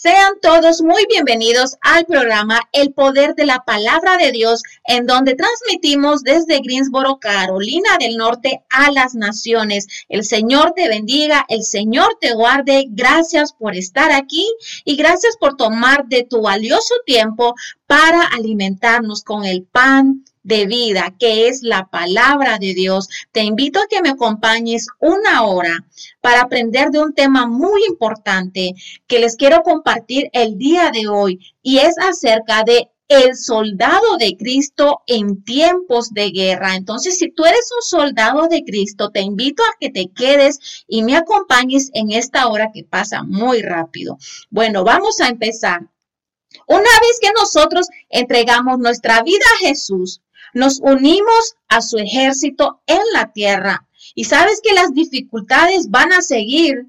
Sean todos muy bienvenidos al programa El Poder de la Palabra de Dios, en donde transmitimos desde Greensboro, Carolina del Norte, a las naciones. El Señor te bendiga, el Señor te guarde. Gracias por estar aquí y gracias por tomar de tu valioso tiempo para alimentarnos con el pan de vida, que es la palabra de Dios. Te invito a que me acompañes una hora para aprender de un tema muy importante que les quiero compartir el día de hoy y es acerca de el soldado de Cristo en tiempos de guerra. Entonces, si tú eres un soldado de Cristo, te invito a que te quedes y me acompañes en esta hora que pasa muy rápido. Bueno, vamos a empezar. Una vez que nosotros entregamos nuestra vida a Jesús, nos unimos a su ejército en la tierra. Y sabes que las dificultades van a seguir,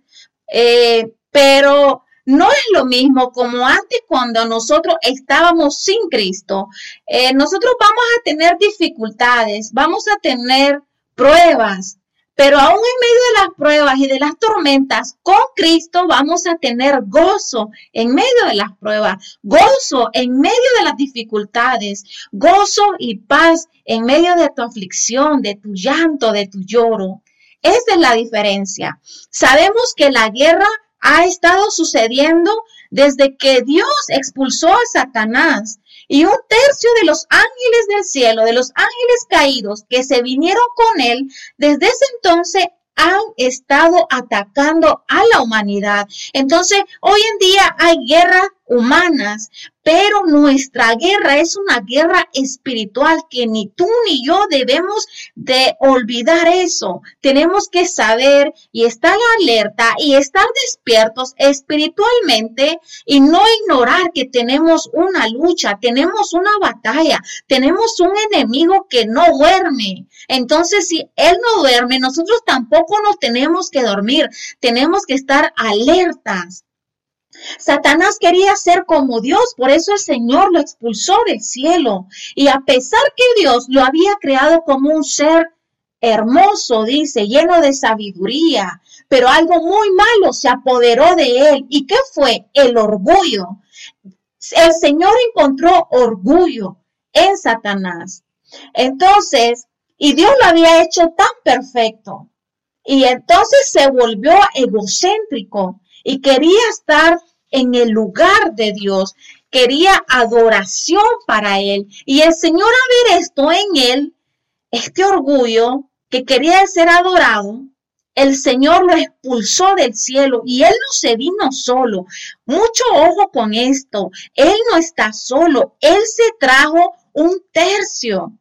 eh, pero no es lo mismo como antes cuando nosotros estábamos sin Cristo. Eh, nosotros vamos a tener dificultades, vamos a tener pruebas, pero aún en medio de las pruebas y de las tormentas, con Cristo vamos a tener gozo en medio de las pruebas, gozo en medio de las dificultades, gozo y paz en medio de tu aflicción, de tu llanto, de tu lloro. Esa es la diferencia. Sabemos que la guerra ha estado sucediendo desde que Dios expulsó a Satanás y un tercio de los ángeles del cielo, de los ángeles caídos que se vinieron con él, desde ese entonces han estado atacando a la humanidad. Entonces, hoy en día hay guerras humanas, pero nuestra guerra es una guerra espiritual que ni tú ni yo debemos de olvidar eso. Tenemos que saber y estar alerta y estar despiertos espiritualmente y no ignorar que tenemos una lucha, tenemos una batalla, tenemos un enemigo que no duerme. Entonces, si él no duerme, nosotros tampoco nos tenemos que dormir, tenemos que estar alertas. Satanás quería ser como Dios, por eso el Señor lo expulsó del cielo. Y a pesar que Dios lo había creado como un ser hermoso, dice, lleno de sabiduría, pero algo muy malo se apoderó de él. ¿Y qué fue? El orgullo. El Señor encontró orgullo en Satanás. Entonces, y Dios lo había hecho tan perfecto. Y entonces se volvió egocéntrico y quería estar en el lugar de Dios, quería adoración para él. Y el Señor a ver esto en él, este orgullo que quería ser adorado, el Señor lo expulsó del cielo y él no se vino solo. Mucho ojo con esto. Él no está solo. Él se trajo un tercio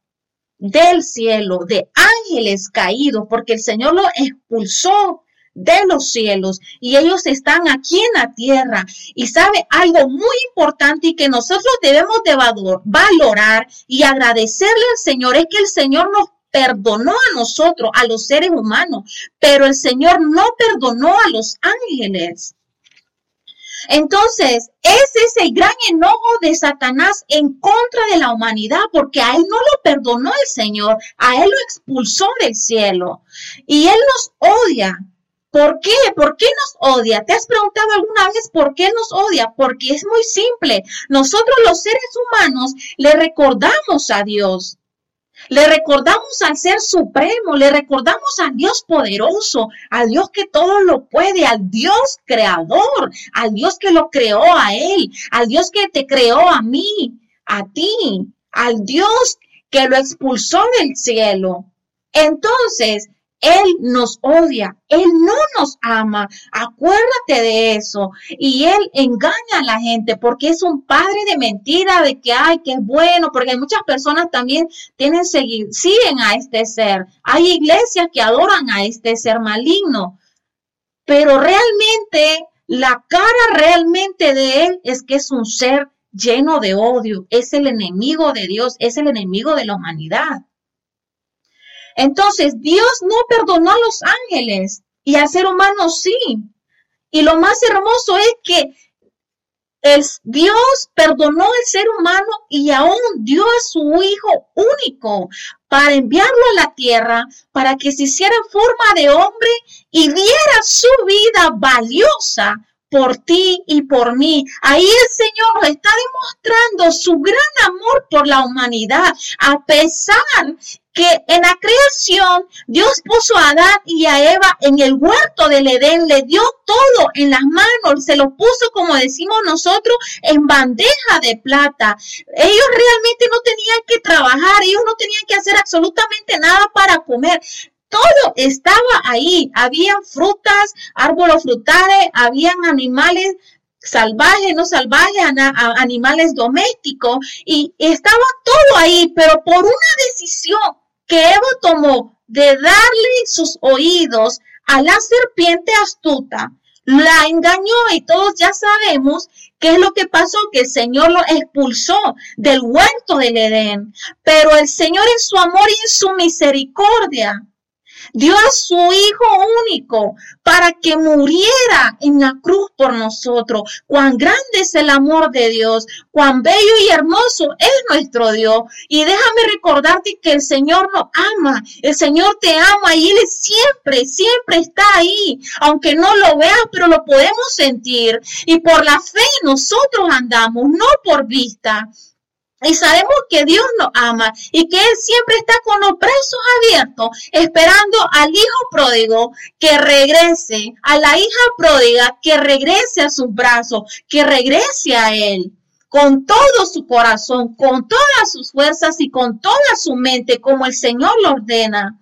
del cielo, de ángeles caídos, porque el Señor lo expulsó de los cielos y ellos están aquí en la tierra. Y sabe algo muy importante y que nosotros debemos de valorar y agradecerle al Señor es que el Señor nos perdonó a nosotros, a los seres humanos, pero el Señor no perdonó a los ángeles. Entonces, es ese gran enojo de Satanás en contra de la humanidad, porque a él no lo perdonó el Señor, a él lo expulsó del cielo. Y él nos odia, ¿Por qué? ¿Por qué nos odia? ¿Te has preguntado alguna vez por qué nos odia? Porque es muy simple. Nosotros los seres humanos le recordamos a Dios. Le recordamos al Ser Supremo, le recordamos al Dios poderoso, al Dios que todo lo puede, al Dios creador, al Dios que lo creó a Él, al Dios que te creó a mí, a ti, al Dios que lo expulsó del cielo. Entonces, él nos odia, Él no nos ama. Acuérdate de eso. Y Él engaña a la gente porque es un padre de mentira, de que, ay, que es bueno, porque muchas personas también tienen seguir, siguen a este ser. Hay iglesias que adoran a este ser maligno. Pero realmente, la cara realmente de Él es que es un ser lleno de odio, es el enemigo de Dios, es el enemigo de la humanidad. Entonces, Dios no perdonó a los ángeles y al ser humano sí. Y lo más hermoso es que el Dios perdonó al ser humano y aún dio a su Hijo único para enviarlo a la tierra, para que se hiciera forma de hombre y diera su vida valiosa por ti y por mí. Ahí el Señor nos está demostrando su gran amor por la humanidad, a pesar que en la creación Dios puso a Adán y a Eva en el huerto del Edén, le dio todo en las manos, se lo puso, como decimos nosotros, en bandeja de plata. Ellos realmente no tenían que trabajar, ellos no tenían que hacer absolutamente nada para comer. Todo estaba ahí. Habían frutas, árboles frutales, habían animales salvajes, no salvajes, animales domésticos, y estaba todo ahí, pero por una decisión que Eva tomó de darle sus oídos a la serpiente astuta, la engañó y todos ya sabemos qué es lo que pasó, que el Señor lo expulsó del huerto del Edén. Pero el Señor en su amor y en su misericordia dio a su Hijo único para que muriera en la cruz por nosotros. Cuán grande es el amor de Dios, cuán bello y hermoso es nuestro Dios. Y déjame recordarte que el Señor nos ama, el Señor te ama y Él siempre, siempre está ahí, aunque no lo veas, pero lo podemos sentir. Y por la fe nosotros andamos, no por vista. Y sabemos que Dios nos ama y que Él siempre está con los brazos abiertos, esperando al hijo pródigo que regrese, a la hija pródiga que regrese a sus brazos, que regrese a Él con todo su corazón, con todas sus fuerzas y con toda su mente, como el Señor lo ordena.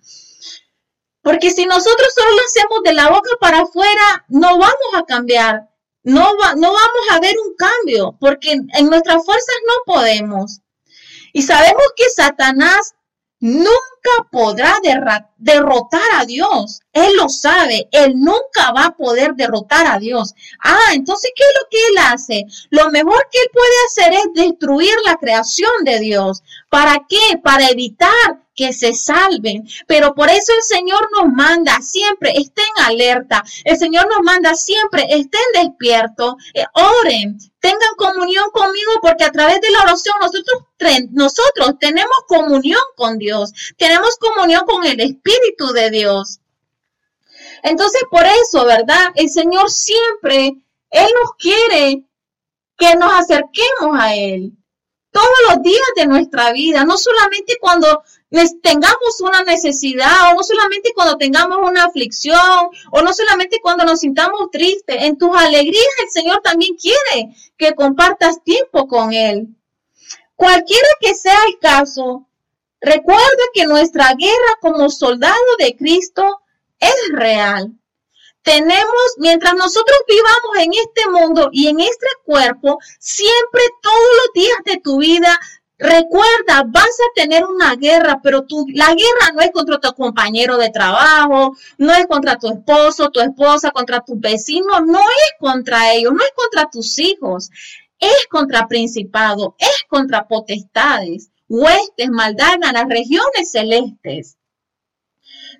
Porque si nosotros solo lo hacemos de la boca para afuera, no vamos a cambiar no, no vamos a ver un cambio porque en nuestras fuerzas no podemos. Y sabemos que Satanás nunca podrá derrotar a Dios. Él lo sabe, él nunca va a poder derrotar a Dios. Ah, entonces, ¿qué es lo que él hace? Lo mejor que él puede hacer es destruir la creación de Dios. ¿Para qué? Para evitar que se salven. Pero por eso el Señor nos manda siempre, estén alerta. El Señor nos manda siempre, estén despiertos, eh, oren, tengan comunión conmigo porque a través de la oración nosotros, nosotros tenemos comunión con Dios, tenemos comunión con el Espíritu de Dios. Entonces, por eso, ¿verdad? El Señor siempre, Él nos quiere que nos acerquemos a Él todos los días de nuestra vida, no solamente cuando tengamos una necesidad, o no solamente cuando tengamos una aflicción, o no solamente cuando nos sintamos tristes. En tus alegrías el Señor también quiere que compartas tiempo con Él. Cualquiera que sea el caso, recuerda que nuestra guerra como soldado de Cristo es real. Tenemos, mientras nosotros vivamos en este mundo y en este cuerpo, siempre todos los días de tu vida Recuerda, vas a tener una guerra, pero tu, la guerra no es contra tu compañero de trabajo, no es contra tu esposo, tu esposa, contra tu vecino, no es contra ellos, no es contra tus hijos, es contra principados, es contra potestades, huestes, maldad las regiones celestes.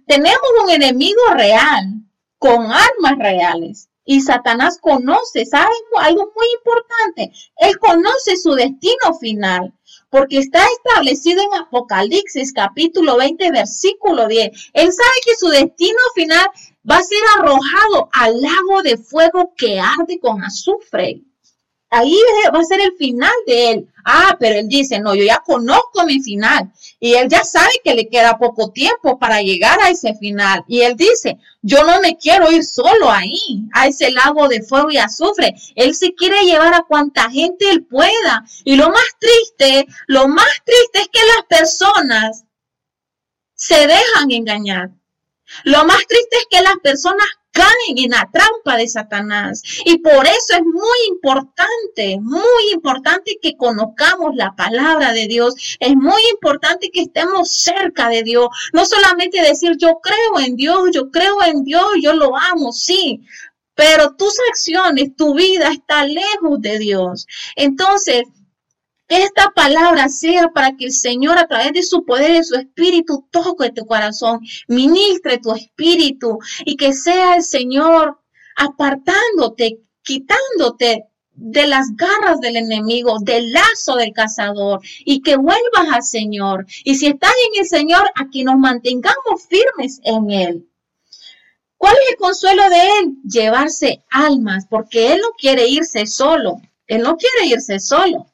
Tenemos un enemigo real, con armas reales. Y Satanás conoce, ¿saben algo muy importante? Él conoce su destino final porque está establecido en Apocalipsis capítulo 20, versículo 10. Él sabe que su destino final va a ser arrojado al lago de fuego que arde con azufre. Ahí va a ser el final de él. Ah, pero él dice, no, yo ya conozco mi final. Y él ya sabe que le queda poco tiempo para llegar a ese final. Y él dice, yo no me quiero ir solo ahí, a ese lago de fuego y azufre. Él se quiere llevar a cuanta gente él pueda. Y lo más triste, lo más triste es que las personas se dejan engañar. Lo más triste es que las personas caen en la trampa de Satanás. Y por eso es muy importante, muy importante que conozcamos la palabra de Dios. Es muy importante que estemos cerca de Dios. No solamente decir yo creo en Dios, yo creo en Dios, yo lo amo, sí. Pero tus acciones, tu vida está lejos de Dios. Entonces, esta palabra sea para que el Señor a través de su poder y su espíritu toque tu corazón, ministre tu espíritu y que sea el Señor apartándote, quitándote de las garras del enemigo, del lazo del cazador y que vuelvas al Señor. Y si estás en el Señor, aquí nos mantengamos firmes en Él. ¿Cuál es el consuelo de Él? Llevarse almas, porque Él no quiere irse solo. Él no quiere irse solo.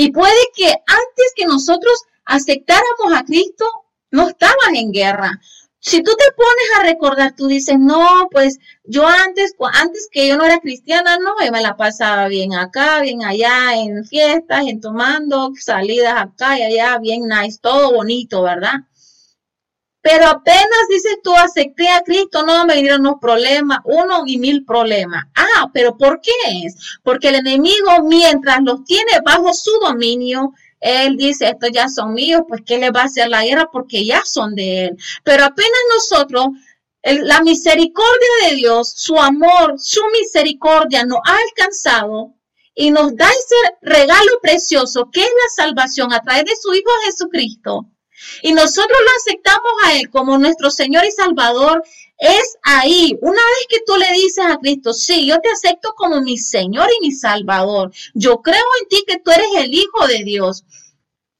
Y puede que antes que nosotros aceptáramos a Cristo, no estabas en guerra. Si tú te pones a recordar, tú dices, no, pues yo antes, antes que yo no era cristiana, no, me la pasaba bien acá, bien allá, en fiestas, en tomando, salidas acá y allá, bien nice, todo bonito, ¿verdad? Pero apenas dices tú, acepté a Cristo, no me vinieron unos problemas, uno y mil problemas. Ah, pero ¿por qué es? Porque el enemigo, mientras los tiene bajo su dominio, él dice, estos ya son míos, pues ¿qué le va a hacer la guerra? Porque ya son de Él. Pero apenas nosotros, la misericordia de Dios, su amor, su misericordia nos ha alcanzado y nos da ese regalo precioso que es la salvación a través de su Hijo Jesucristo. Y nosotros lo aceptamos a Él como nuestro Señor y Salvador. Es ahí, una vez que tú le dices a Cristo, sí, yo te acepto como mi Señor y mi Salvador. Yo creo en ti que tú eres el Hijo de Dios.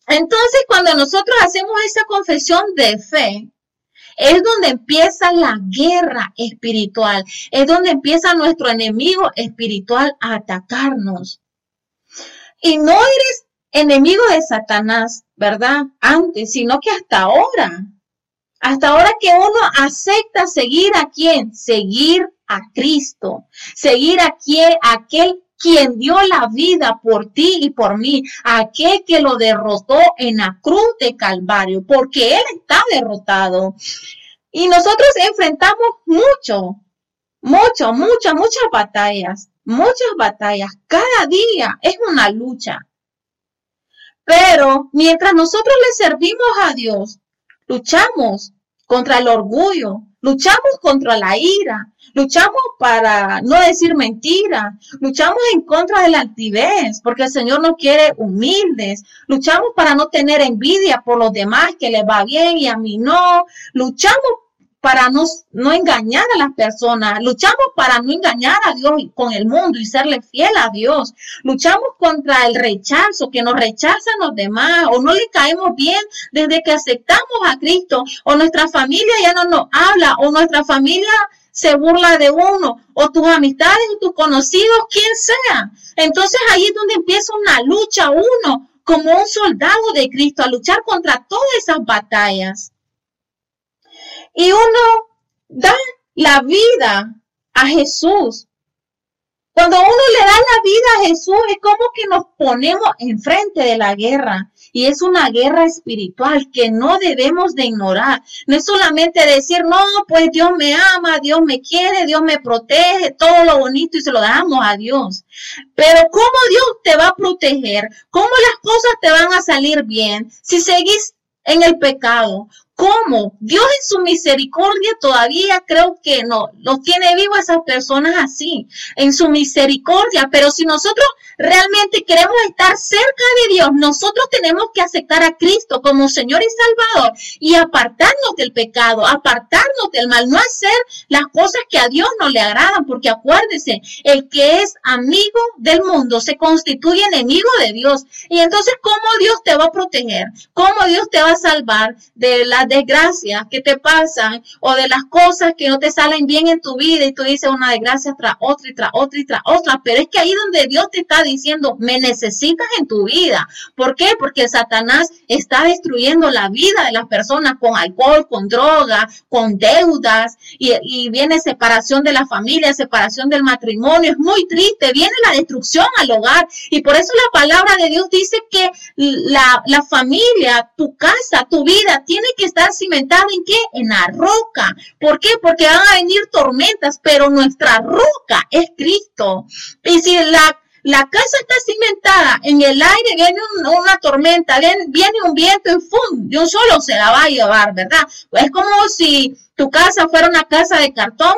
Entonces, cuando nosotros hacemos esa confesión de fe, es donde empieza la guerra espiritual, es donde empieza nuestro enemigo espiritual a atacarnos. Y no eres enemigo de Satanás, ¿verdad? Antes, sino que hasta ahora. Hasta ahora que uno acepta seguir a quién? Seguir a Cristo. Seguir a, quién, a aquel quien dio la vida por ti y por mí, aquel que lo derrotó en la cruz de Calvario, porque Él está derrotado. Y nosotros enfrentamos mucho, mucho, muchas, muchas batallas, muchas batallas. Cada día es una lucha. Pero mientras nosotros le servimos a Dios, luchamos contra el orgullo, luchamos contra la ira, luchamos para no decir mentira, luchamos en contra de la altivez, porque el Señor nos quiere humildes, luchamos para no tener envidia por los demás que les va bien y a mí no, luchamos para no, no engañar a las personas, luchamos para no engañar a Dios con el mundo y serle fiel a Dios, luchamos contra el rechazo, que nos rechazan los demás o no le caemos bien desde que aceptamos a Cristo o nuestra familia ya no nos habla o nuestra familia se burla de uno o tus amistades o tus conocidos, quien sea. Entonces ahí es donde empieza una lucha uno como un soldado de Cristo a luchar contra todas esas batallas y uno da la vida a Jesús. Cuando uno le da la vida a Jesús es como que nos ponemos enfrente de la guerra y es una guerra espiritual que no debemos de ignorar. No es solamente decir, no, pues Dios me ama, Dios me quiere, Dios me protege, todo lo bonito y se lo damos a Dios. Pero ¿cómo Dios te va a proteger? ¿Cómo las cosas te van a salir bien si seguís en el pecado? ¿Cómo? Dios en su misericordia todavía creo que no, los tiene vivos esas personas así, en su misericordia. Pero si nosotros realmente queremos estar cerca de Dios, nosotros tenemos que aceptar a Cristo como Señor y Salvador y apartarnos del pecado, apartarnos del mal, no hacer las cosas que a Dios no le agradan, porque acuérdese, el que es amigo del mundo se constituye enemigo de Dios. Y entonces, ¿cómo Dios te va a proteger? ¿Cómo Dios te va a salvar de desgracias que te pasan o de las cosas que no te salen bien en tu vida y tú dices una desgracia tras otra y tras otra y tras otra? Pero es que ahí donde Dios te está diciendo, me necesitas en tu vida. ¿Por qué? Porque Satanás está destruyendo la vida de las personas con alcohol, con droga, con deudas y, y viene separación de la familia, separación del matrimonio. Es muy triste, viene la destrucción al hogar y por eso la palabra de Dios dice que la, la familia, tu casa, tu vida tiene que estar cimentada en qué? En la roca. ¿Por qué? Porque van a venir tormentas, pero nuestra roca es Cristo. Y si la la casa está cimentada, en el aire viene una tormenta, viene, un viento y un solo se la va a llevar, ¿verdad? Es como si tu casa fuera una casa de cartón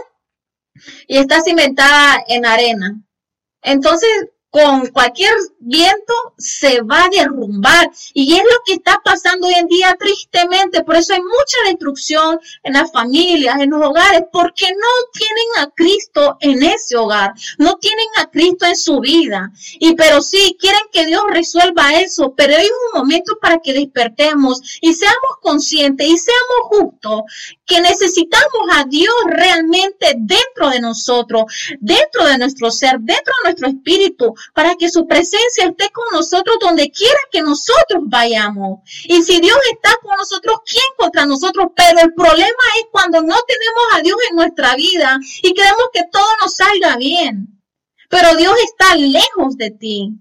y está cimentada en arena. Entonces, con cualquier viento se va a derrumbar. Y es lo que está pasando hoy en día tristemente. Por eso hay mucha destrucción en las familias, en los hogares, porque no tienen a Cristo en ese hogar, no tienen a Cristo en su vida. Y pero sí, quieren que Dios resuelva eso, pero hay un momento para que despertemos y seamos conscientes y seamos justos que necesitamos a Dios realmente dentro de nosotros, dentro de nuestro ser, dentro de nuestro espíritu, para que su presencia esté con nosotros donde quiera que nosotros vayamos. Y si Dios está con nosotros, ¿quién contra nosotros? Pero el problema es cuando no tenemos a Dios en nuestra vida y queremos que todo nos salga bien. Pero Dios está lejos de ti.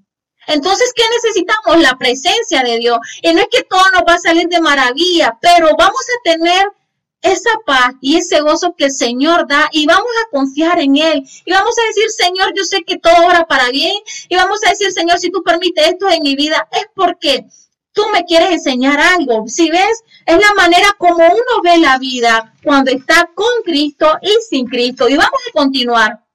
Entonces, ¿qué necesitamos? La presencia de Dios. Y no es que todo nos va a salir de maravilla, pero vamos a tener esa paz y ese gozo que el Señor da y vamos a confiar en Él y vamos a decir, Señor, yo sé que todo obra para bien y vamos a decir, Señor, si tú permites esto en mi vida es porque tú me quieres enseñar algo. Si ves, es la manera como uno ve la vida cuando está con Cristo y sin Cristo. Y vamos a continuar.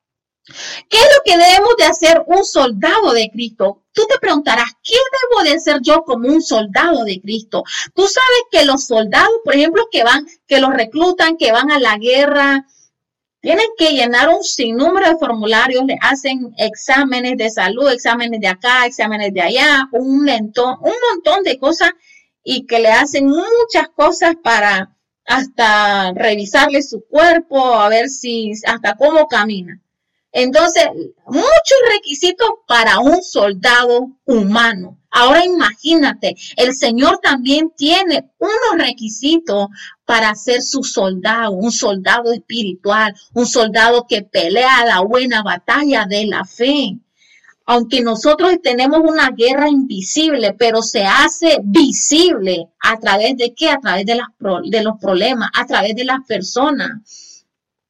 ¿Qué es lo que debemos de hacer un soldado de Cristo? Tú te preguntarás, ¿qué debo de hacer yo como un soldado de Cristo? Tú sabes que los soldados, por ejemplo, que van, que los reclutan, que van a la guerra, tienen que llenar un sinnúmero de formularios, le hacen exámenes de salud, exámenes de acá, exámenes de allá, un un montón de cosas y que le hacen muchas cosas para hasta revisarle su cuerpo, a ver si, hasta cómo camina. Entonces, muchos requisitos para un soldado humano. Ahora imagínate, el Señor también tiene unos requisitos para ser su soldado, un soldado espiritual, un soldado que pelea la buena batalla de la fe. Aunque nosotros tenemos una guerra invisible, pero se hace visible a través de qué? A través de, de los problemas, a través de las personas.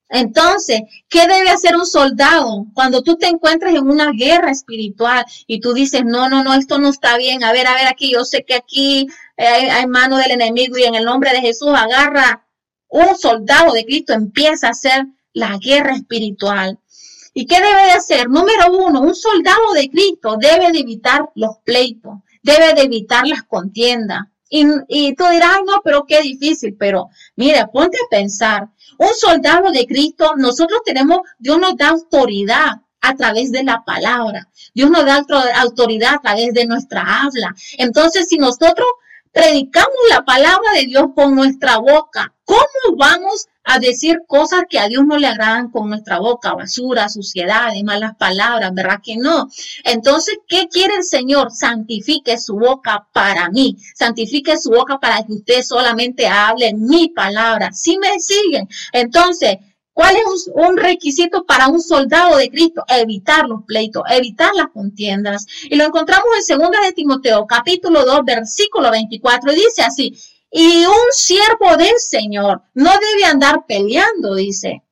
Entonces, ¿qué debe hacer un soldado cuando tú te encuentras en una guerra espiritual y tú dices, no, no, no, esto no está bien, a ver, a ver, aquí, yo sé que aquí hay, mano del enemigo y en el nombre de Jesús agarra un soldado de Cristo, empieza a hacer la guerra espiritual. ¿Y qué debe de hacer? Número uno, un soldado de Cristo debe de evitar los pleitos, debe de evitar las contiendas. Y, tú dirás, no, pero qué difícil, pero mira, ponte a pensar, un soldado de Cristo, nosotros tenemos, Dios nos da autoridad a través de la palabra. Dios nos da autoridad a través de nuestra habla. Entonces, si nosotros predicamos la palabra de Dios con nuestra boca, ¿cómo vamos a decir cosas que a Dios no le agradan con nuestra boca? Basura, suciedad y malas palabras, ¿verdad que no? Entonces, ¿qué quiere el Señor? Santifique su boca para mí. Santifique su boca para que usted solamente hable mi palabra. Si me siguen, entonces, ¿Cuál es un, requisito para un soldado de Cristo? Evitar los pleitos, evitar las contiendas. Y lo encontramos en 2 de Timoteo, capítulo 2, versículo 24, y dice así, y un siervo del Señor no debe andar peleando, dice.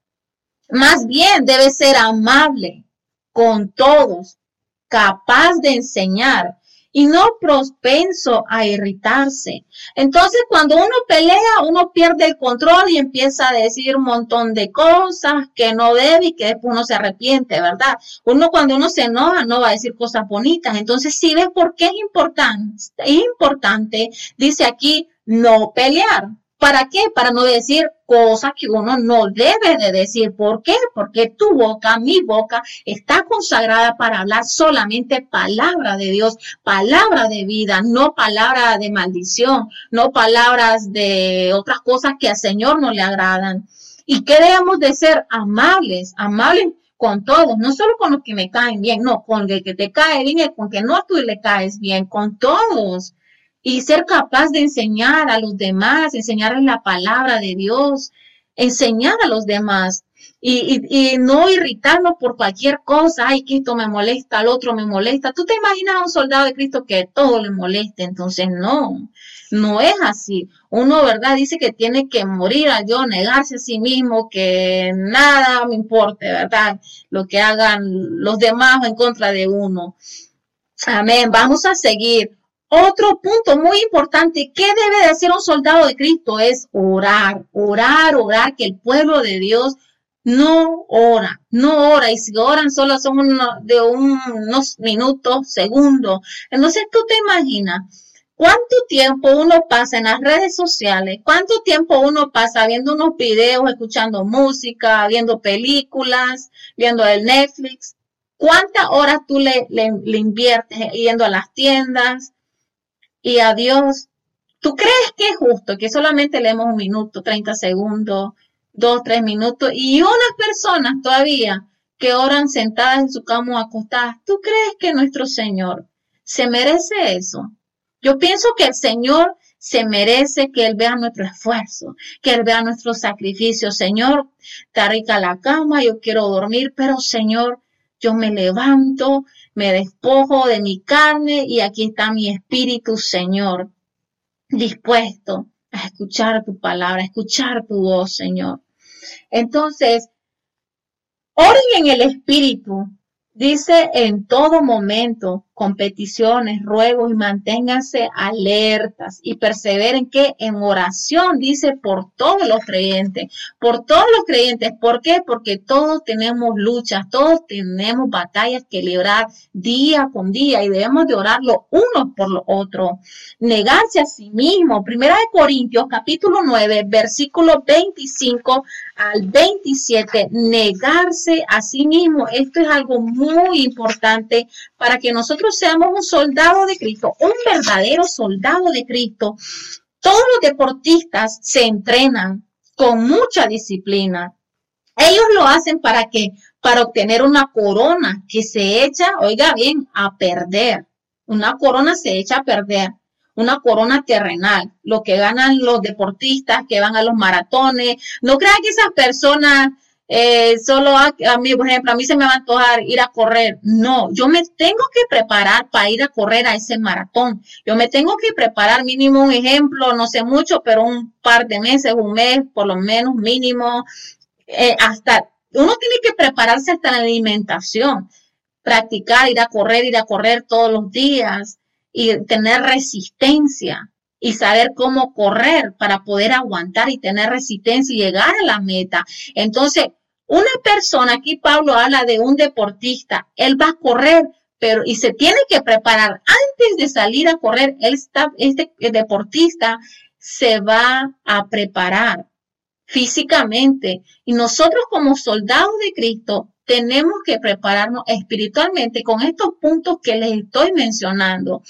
Más bien debe ser amable con todos, capaz de enseñar, y no propenso a irritarse. Entonces, cuando uno pelea, uno pierde el control y empieza a decir un montón de cosas que no debe y que después uno se arrepiente, ¿verdad? Uno cuando uno se enoja no va a decir cosas bonitas. Entonces, si ves por qué es importante, es importante, dice aquí, no pelear. ¿Para qué? Para no decir cosas que uno no debe de decir. ¿Por qué? Porque tu boca, mi boca, está consagrada para hablar solamente palabra de Dios, palabra de vida, no palabra de maldición, no palabras de otras cosas que al Señor no le agradan. ¿Y qué debemos de ser? Amables, amables con todos, no solo con los que me caen bien, no, con el que te cae bien y con que no tú le caes bien, con todos y ser capaz de enseñar a los demás, enseñarles la palabra de Dios, enseñar a los demás y, y, no irritarnos por cualquier cosa, ay, que esto me molesta, al otro me molesta. Tú te imaginas a un soldado de Cristo que todo le moleste, entonces no, no es así. Uno, ¿verdad? Dice que tiene que morir a Dios, negarse a sí mismo, que nada me importe, ¿verdad? Lo que hagan los demás en contra de uno. Amén. Vamos a seguir. Otro punto muy importante, ¿qué debe de hacer un soldado de Cristo? Es orar, orar, orar, que el pueblo de Dios no ora, no ora, y si oran solo son de unos minutos, segundos. Entonces tú te imaginas cuánto tiempo uno pasa en las redes sociales, cuánto tiempo uno pasa viendo unos videos, escuchando música, viendo películas, viendo el Netflix, cuántas horas tú le, inviertes yendo a las tiendas y a Dios. ¿Tú crees que es justo que solamente leemos un minuto, 30 segundos? dos, tres minutos, y unas personas todavía que oran sentadas en su cama acostadas. ¿Tú crees que nuestro Señor se merece eso? Yo pienso que el Señor se merece que Él vea nuestro esfuerzo, que Él vea nuestro sacrificio. Señor, está rica la cama, yo quiero dormir, pero Señor, yo me levanto, me despojo de mi carne y aquí está mi espíritu, Señor, dispuesto a escuchar tu palabra, a escuchar tu voz, Señor. Entonces, oren en el Espíritu, Dice en todo momento, competiciones, ruegos y manténganse alertas y perseveren que en oración, dice por todos los creyentes, por todos los creyentes. ¿Por qué? Porque todos tenemos luchas, todos tenemos batallas que librar día con día y debemos de orar los unos por los otros. Negarse a sí mismo. Primera de Corintios, capítulo 9, versículo 25 al 27, negarse a sí mismo. Esto es algo muy importante para que nosotros seamos un soldado de Cristo, un verdadero soldado de Cristo. Todos los deportistas se entrenan con mucha disciplina. Ellos lo hacen para que para obtener una corona que se echa, oiga bien, a perder. Una corona se echa a perder una corona terrenal, lo que ganan los deportistas que van a los maratones. No crean que esas personas eh, solo a, mí, por ejemplo, a mí se me va a antojar ir a correr. No, yo me tengo que preparar para ir a correr a ese maratón. Yo me tengo que preparar mínimo un ejemplo, no sé mucho, pero un par de meses, un mes, por lo menos mínimo, eh, hasta uno tiene que prepararse hasta la alimentación, practicar, ir a correr, ir a correr todos los días y tener resistencia y saber cómo correr para poder aguantar y tener resistencia y llegar a la meta. Entonces, una persona, aquí Pablo habla de un deportista, él va a correr, pero y se tiene que preparar antes de salir a correr. Él está, este deportista se va a preparar físicamente y nosotros como soldados de Cristo tenemos que prepararnos espiritualmente con estos puntos que les estoy mencionando.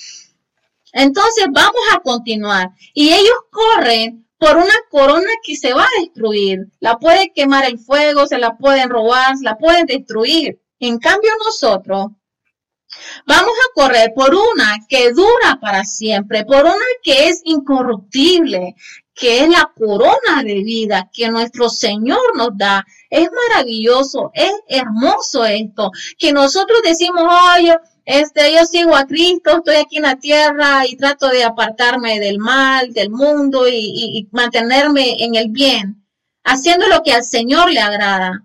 Entonces vamos a continuar. Y ellos corren por una corona que se va a destruir. La puede quemar el fuego, se la pueden robar, la pueden destruir. En cambio nosotros vamos a correr por una que dura para siempre, por una que es incorruptible, que es la corona de vida que nuestro Señor nos da. Es maravilloso, es hermoso esto, que nosotros decimos, oye, este, yo sigo a Cristo, estoy aquí en la tierra y trato de apartarme del mal, del mundo y, y mantenerme en el bien, haciendo lo que al Señor le agrada.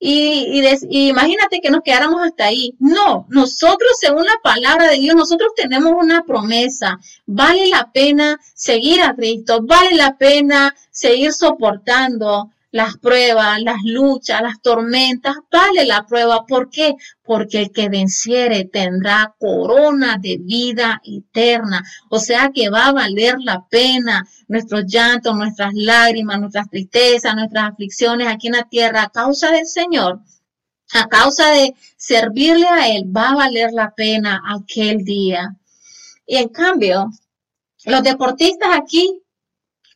Y, imagínate que nos quedáramos hasta ahí. No, nosotros según la palabra de Dios, nosotros tenemos una promesa. Vale la pena seguir a Cristo, vale la pena seguir soportando las pruebas, las luchas, las tormentas, vale la prueba. ¿Por qué? Porque el que venciere tendrá corona de vida eterna. O sea que va a valer la pena nuestros llantos, nuestras lágrimas, nuestras tristezas, nuestras aflicciones aquí en la tierra a causa del Señor. A causa de servirle a Él, va a valer la pena aquel día. Y en cambio, los deportistas aquí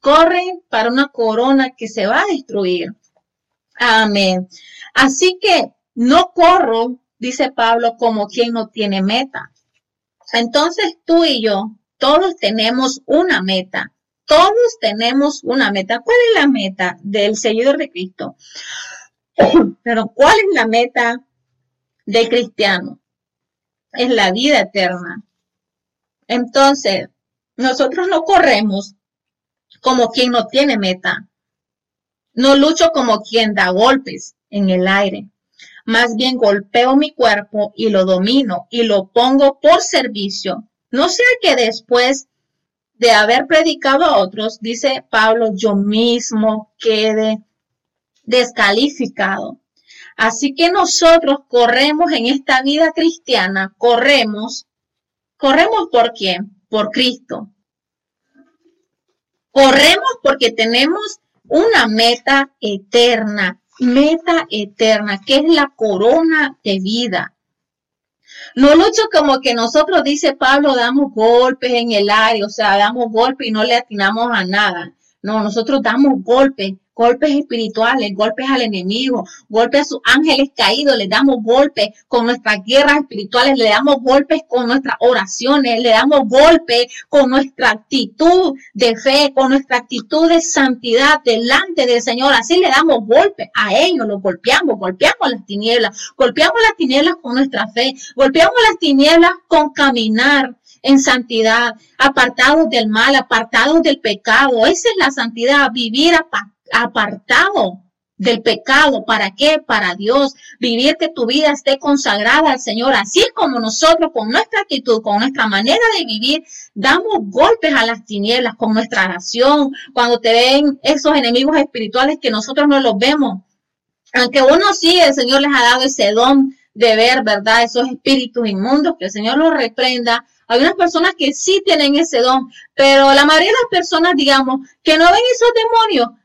corren para una corona que se va a destruir. Amén. Así que no corro, dice Pablo, como quien no tiene meta. Entonces tú y yo, todos tenemos una meta. Todos tenemos una meta. ¿Cuál es la meta del seguidor de Cristo? Pero ¿cuál es la meta del cristiano? Es la vida eterna. Entonces, nosotros no corremos como quien no tiene meta. No lucho como quien da golpes en el aire. Más bien golpeo mi cuerpo y lo domino y lo pongo por servicio. No sea que después de haber predicado a otros, dice Pablo, yo mismo quede descalificado. Así que nosotros corremos en esta vida cristiana, corremos, corremos por quién? Por Cristo. Corremos porque tenemos una meta eterna, meta eterna, que es la corona de vida. No lucho como que nosotros, dice Pablo, damos golpes en el aire, o sea, damos golpes y no le atinamos a nada. No, nosotros damos golpes golpes espirituales, golpes al enemigo, golpes a sus ángeles caídos, le damos golpes con nuestras guerras espirituales, le damos golpes con nuestras oraciones, le damos golpes con nuestra actitud de fe, con nuestra actitud de santidad delante del Señor. Así le damos golpes a ellos, los golpeamos, golpeamos las tinieblas, golpeamos las tinieblas con nuestra fe, golpeamos las tinieblas con caminar en santidad, apartados del mal, apartados del pecado. Esa es la santidad, vivir apartado del pecado. ¿Para qué? Para Dios. Vivir que tu vida esté consagrada al Señor. Así como nosotros, con nuestra actitud, con nuestra manera de vivir, damos golpes a las tinieblas con nuestra oración. Cuando te ven esos enemigos espirituales que nosotros no los vemos. Aunque uno sí, el Señor les ha dado ese don de ver, ¿verdad? Esos espíritus inmundos, que el Señor los reprenda. Hay unas personas que sí tienen ese don, pero la mayoría de las personas, digamos, que no ven esos demonios,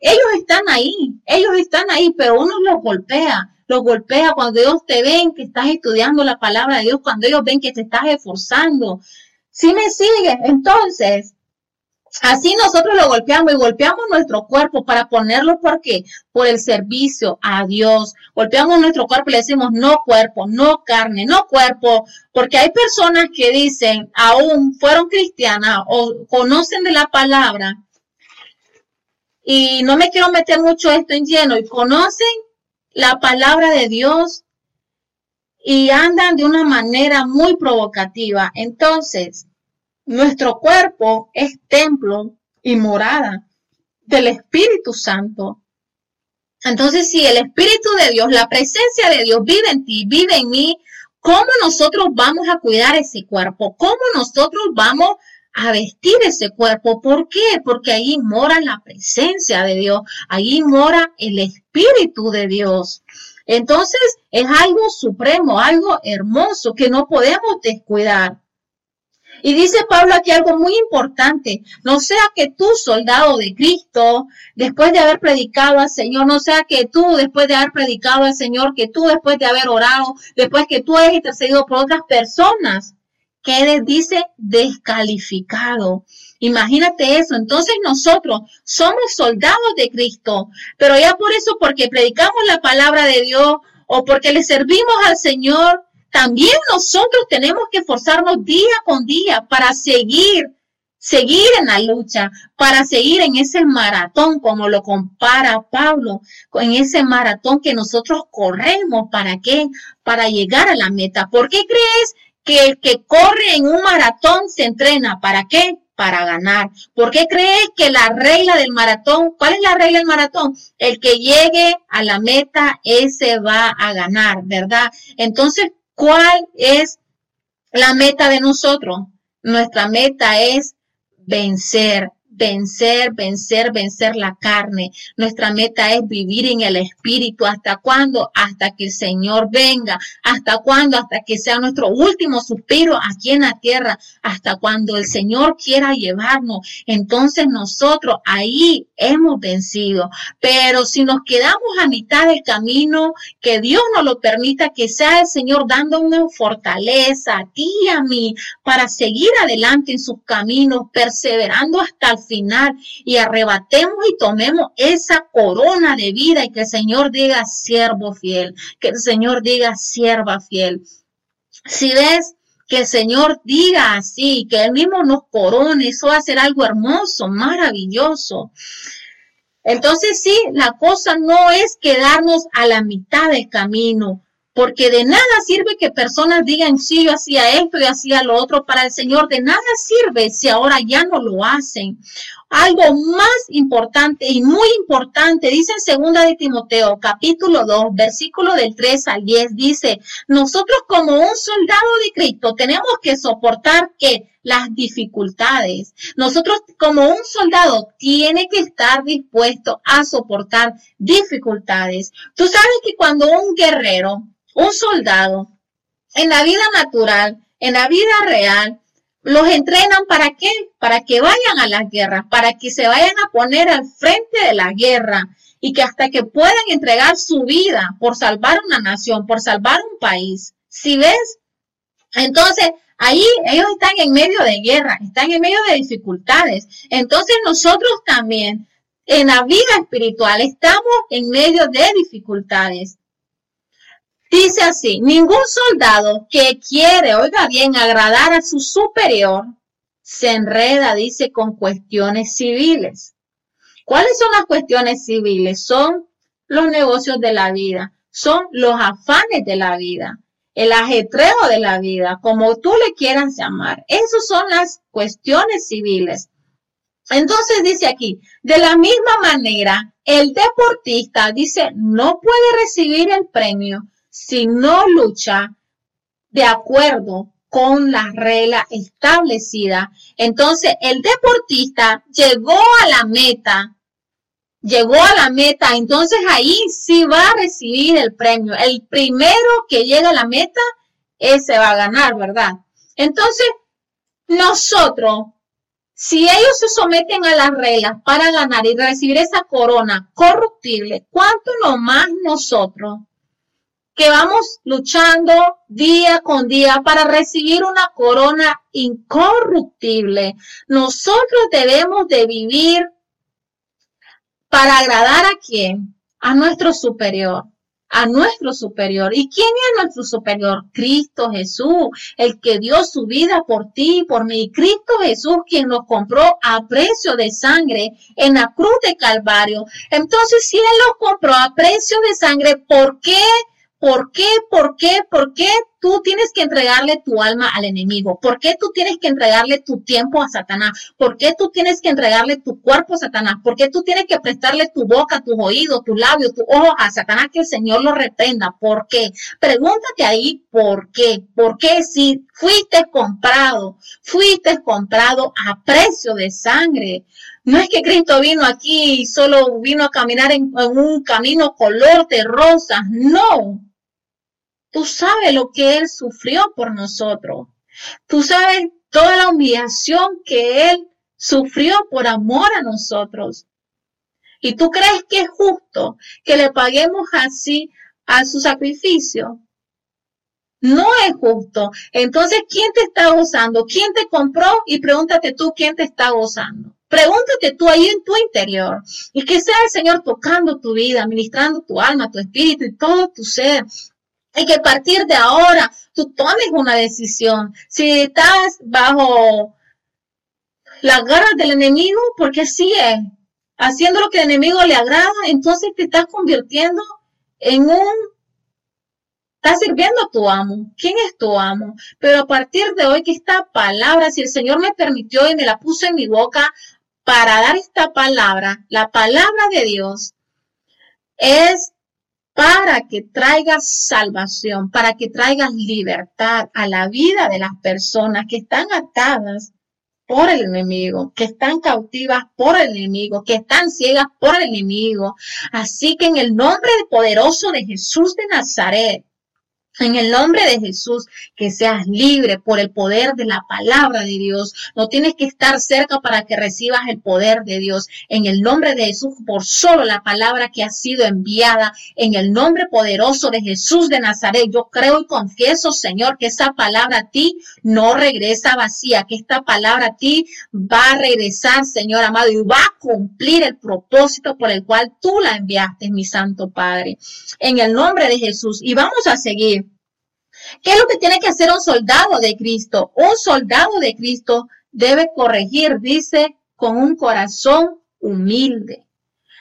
ellos están ahí, ellos están ahí, pero uno los golpea, los golpea cuando ellos te ven que estás estudiando la palabra de Dios, cuando ellos ven que te estás esforzando. Si me sigues, entonces, así nosotros lo golpeamos y golpeamos nuestro cuerpo para ponerlo, ¿por qué? Por el servicio a Dios. Golpeamos nuestro cuerpo y le decimos, no cuerpo, no carne, no cuerpo, porque hay personas que dicen, aún fueron cristianas o conocen de la palabra, y no me quiero meter mucho esto en lleno, y conocen la palabra de Dios y andan de una manera muy provocativa. Entonces, nuestro cuerpo es templo y morada del Espíritu Santo. Entonces, si el Espíritu de Dios, la presencia de Dios vive en ti, vive en mí, ¿cómo nosotros vamos a cuidar ese cuerpo? ¿Cómo nosotros vamos a vestir ese cuerpo. ¿Por qué? Porque ahí mora la presencia de Dios, ahí mora el Espíritu de Dios. Entonces es algo supremo, algo hermoso que no podemos descuidar. Y dice Pablo aquí algo muy importante, no sea que tú, soldado de Cristo, después de haber predicado al Señor, no sea que tú, después de haber predicado al Señor, que tú, después de haber orado, después que tú hayas intercedido por otras personas, quede, dice, descalificado. Imagínate eso. Entonces nosotros somos soldados de Cristo, pero ya por eso, porque predicamos la palabra de Dios o porque le servimos al Señor, también nosotros tenemos que esforzarnos día con día para seguir, seguir en la lucha, para seguir en ese maratón, como lo compara Pablo, en ese maratón que nosotros corremos. ¿Para qué? Para llegar a la meta. ¿Por qué crees que el que corre en un maratón se entrena. ¿Para qué? Para ganar. ¿Por qué crees que la regla del maratón, cuál es la regla del maratón? El que llegue a la meta, ese va a ganar, ¿verdad? Entonces, ¿cuál es la meta de nosotros? Nuestra meta es vencer, vencer, vencer, vencer la carne. Nuestra meta es vivir en el Espíritu. ¿Hasta cuándo? Hasta que el Señor venga. ¿Hasta cuándo? Hasta que sea nuestro último suspiro aquí en la tierra. Hasta cuando el Señor quiera llevarnos. Entonces nosotros ahí hemos vencido. Pero si nos quedamos a mitad del camino, que Dios nos lo permita, que sea el Señor dando una fortaleza a ti y a mí para seguir adelante en sus caminos, perseverando hasta el final y arrebatemos y tomemos esa corona de vida y que el Señor diga siervo fiel, que el Señor diga sierva fiel. Si ves que el Señor diga así, que Él mismo nos corone, eso va a ser algo hermoso, maravilloso. Entonces sí, la cosa no es quedarnos a la mitad del camino, porque de nada sirve que personas digan, sí, yo hacía esto y hacía lo otro para el Señor, de nada sirve si ahora ya no lo hacen. algo más importante y muy importante. Dice en segunda de Timoteo, capítulo 2, versículo del 3 al 10, dice, nosotros como un soldado de Cristo tenemos que soportar que las dificultades. Nosotros como un soldado tiene que estar dispuesto a soportar dificultades. Tú sabes que cuando un guerrero, un soldado, en la vida natural, en la vida real, los entrenan para qué? Para que vayan a las guerras, para que se vayan a poner al frente de la guerra y que hasta que puedan entregar su vida por salvar una nación, por salvar un país. Si ves? Entonces, ahí ellos están en medio de guerra, están en medio de dificultades. Entonces, nosotros también en la vida espiritual estamos en medio de dificultades. Dice así, ningún soldado que quiere, oiga bien, agradar a su superior, se enreda, dice, con cuestiones civiles. ¿Cuáles son las cuestiones civiles? Son los negocios de la vida, son los afanes de la vida, el ajetreo de la vida, como tú le quieras llamar. Esas son las cuestiones civiles. Entonces dice aquí, de la misma manera, el deportista dice, no puede recibir el premio si no lucha de acuerdo con las reglas establecidas. Entonces, el deportista llegó a la meta, llegó a la meta, entonces ahí sí va a recibir el premio. El primero que llega a la meta, ese va a ganar, ¿verdad? Entonces, nosotros, si ellos se someten a las reglas para ganar y recibir esa corona corruptible, ¿cuánto no más nosotros que vamos luchando día con día para recibir una corona incorruptible. Nosotros debemos de vivir para agradar a quién? A nuestro superior, a nuestro superior. ¿Y quién es nuestro superior? Cristo Jesús, el que dio su vida por ti y por mí. Cristo Jesús, quien nos compró a precio de sangre en la cruz de Calvario. Entonces, si Él los compró a precio de sangre, ¿por qué? ¿Por qué? ¿Por qué? ¿Por qué tú tienes que entregarle tu alma al enemigo? ¿Por qué tú tienes que entregarle tu tiempo a Satanás? ¿Por qué tú tienes que entregarle tu cuerpo a Satanás? ¿Por qué tú tienes que prestarle tu boca, tus oídos, tu labio, tu ojo a Satanás que el Señor lo reprenda? ¿Por qué? Pregúntate ahí, ¿por qué? ¿Por qué si fuiste comprado, fuiste comprado a precio de sangre? No es que Cristo vino aquí y solo vino a caminar en, en un camino color de rosas, no. Tú sabes lo que Él sufrió por nosotros. Tú sabes toda la humillación que Él sufrió por amor a nosotros. ¿Y tú crees que es justo que le paguemos así a su sacrificio? No es justo. Entonces, ¿quién te está gozando? ¿Quién te compró? Y pregúntate tú, ¿quién te está gozando? Pregúntate tú ahí en tu interior y que sea el Señor tocando tu vida, ministrando tu alma, tu espíritu y todo tu ser y que partir de ahora tú tomes una decisión. Si estás bajo las garras del enemigo, porque es, haciendo lo que el enemigo le agrada, entonces te estás convirtiendo en un... Estás sirviendo a tu amo. ¿Quién es tu amo? Pero a partir de hoy que esta palabra, si el Señor me permitió y me la puso en mi boca para dar esta palabra, la palabra de Dios, es para que traigas salvación, para que traigas libertad a la vida de las personas que están atadas por el enemigo, que están cautivas por el enemigo, que están ciegas por el enemigo. Así que en el nombre poderoso de Jesús de Nazaret, en el nombre de Jesús, que seas libre por el poder de la palabra de Dios. No tienes que estar cerca para que recibas el poder de Dios. En el nombre de Jesús, por solo la palabra que ha sido enviada, en el nombre poderoso de Jesús de Nazaret, yo creo y confieso, Señor, que esa palabra a ti no regresa vacía, que esta palabra a ti va a regresar, Señor amado, y va a cumplir el propósito por el cual tú la enviaste, mi Santo Padre. En el nombre de Jesús. Y vamos a seguir. ¿Qué es lo que tiene que hacer un soldado de Cristo? Un soldado de Cristo debe corregir, dice, con un corazón humilde.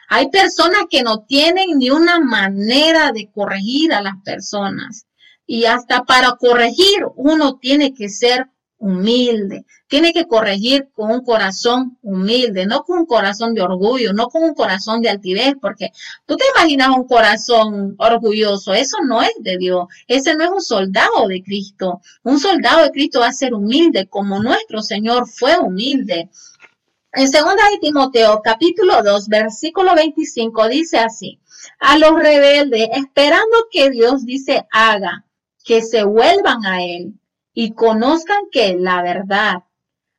Hay personas que no tienen ni una manera de corregir a las personas. Y hasta para corregir uno tiene que ser humilde. Tiene que corregir con un corazón humilde, no con un corazón de orgullo, no con un corazón de altivez, porque tú te imaginas un corazón orgulloso, eso no es de Dios, ese no es un soldado de Cristo. Un soldado de Cristo va a ser humilde como nuestro Señor fue humilde. En 2 de Timoteo, capítulo 2, versículo 25, dice así, a los rebeldes, esperando que Dios dice haga, que se vuelvan a Él y conozcan que la verdad,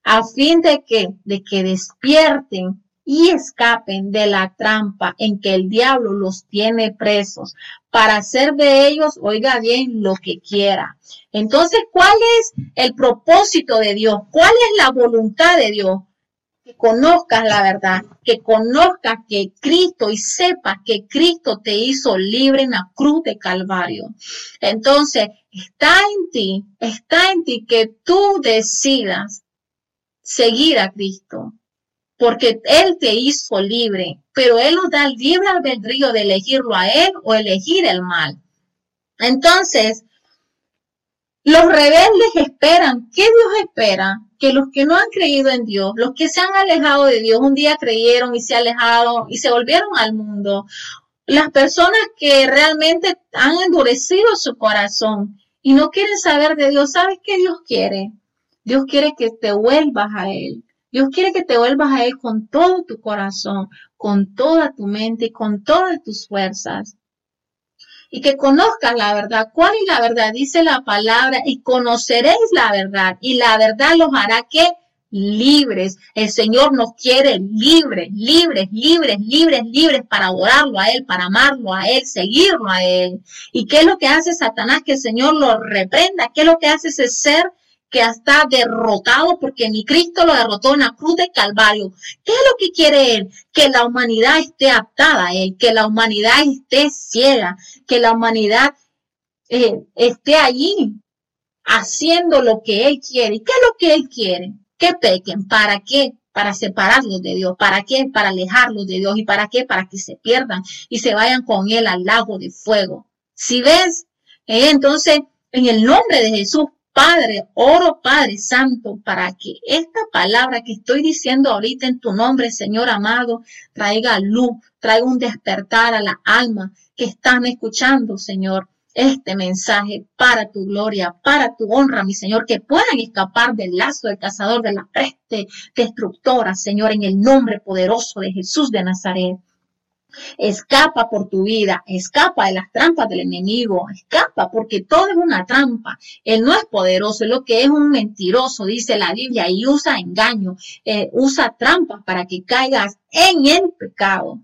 a fin de que, de que despierten y escapen de la trampa en que el diablo los tiene presos para hacer de ellos, oiga bien, lo que quiera. Entonces, ¿cuál es el propósito de Dios? ¿Cuál es la voluntad de Dios? Que conozcas la verdad, que conozcas que Cristo y sepas que Cristo te hizo libre en la cruz de Calvario. Entonces, está en ti, está en ti que tú decidas seguir a Cristo, porque Él te hizo libre, pero Él nos da el libre albedrío de elegirlo a Él o elegir el mal. Entonces, los rebeldes esperan. ¿Qué Dios espera? Que los que no han creído en Dios, los que se han alejado de Dios, un día creyeron y se alejaron y se volvieron al mundo. Las personas que realmente han endurecido su corazón y no quieren saber de Dios, ¿sabes qué Dios quiere? Dios quiere que te vuelvas a Él. Dios quiere que te vuelvas a Él con todo tu corazón, con toda tu mente y con todas tus fuerzas. Y que conozcas la verdad. ¿Cuál es la verdad? Dice la palabra y conoceréis la verdad. Y la verdad los hará que libres. El Señor nos quiere libres, libres, libres, libres, libres para adorarlo a Él, para amarlo a Él, seguirlo a Él. ¿Y qué es lo que hace Satanás? Que el Señor lo reprenda. ¿Qué es lo que hace ese ser que está derrotado porque mi Cristo lo derrotó en la cruz de Calvario. ¿Qué es lo que quiere Él? Que la humanidad esté aptada a Él, que la humanidad esté ciega, que la humanidad eh, esté allí haciendo lo que Él quiere. ¿Y qué es lo que Él quiere? Que pequen. ¿Para qué? Para separarlos de Dios. ¿Para qué? Para alejarlos de Dios. ¿Y para qué? Para que se pierdan y se vayan con Él al lago de fuego. Si ves, eh, entonces, en el nombre de Jesús, Padre, oro Padre Santo para que esta palabra que estoy diciendo ahorita en tu nombre, Señor amado, traiga luz, traiga un despertar a la alma que están escuchando, Señor, este mensaje para tu gloria, para tu honra, mi Señor, que puedan escapar del lazo del cazador de la peste destructora, Señor, en el nombre poderoso de Jesús de Nazaret. Escapa por tu vida, escapa de las trampas del enemigo, escapa porque todo es una trampa. Él no es poderoso, es lo que es un mentiroso, dice la Biblia, y usa engaño, eh, usa trampas para que caigas en el pecado.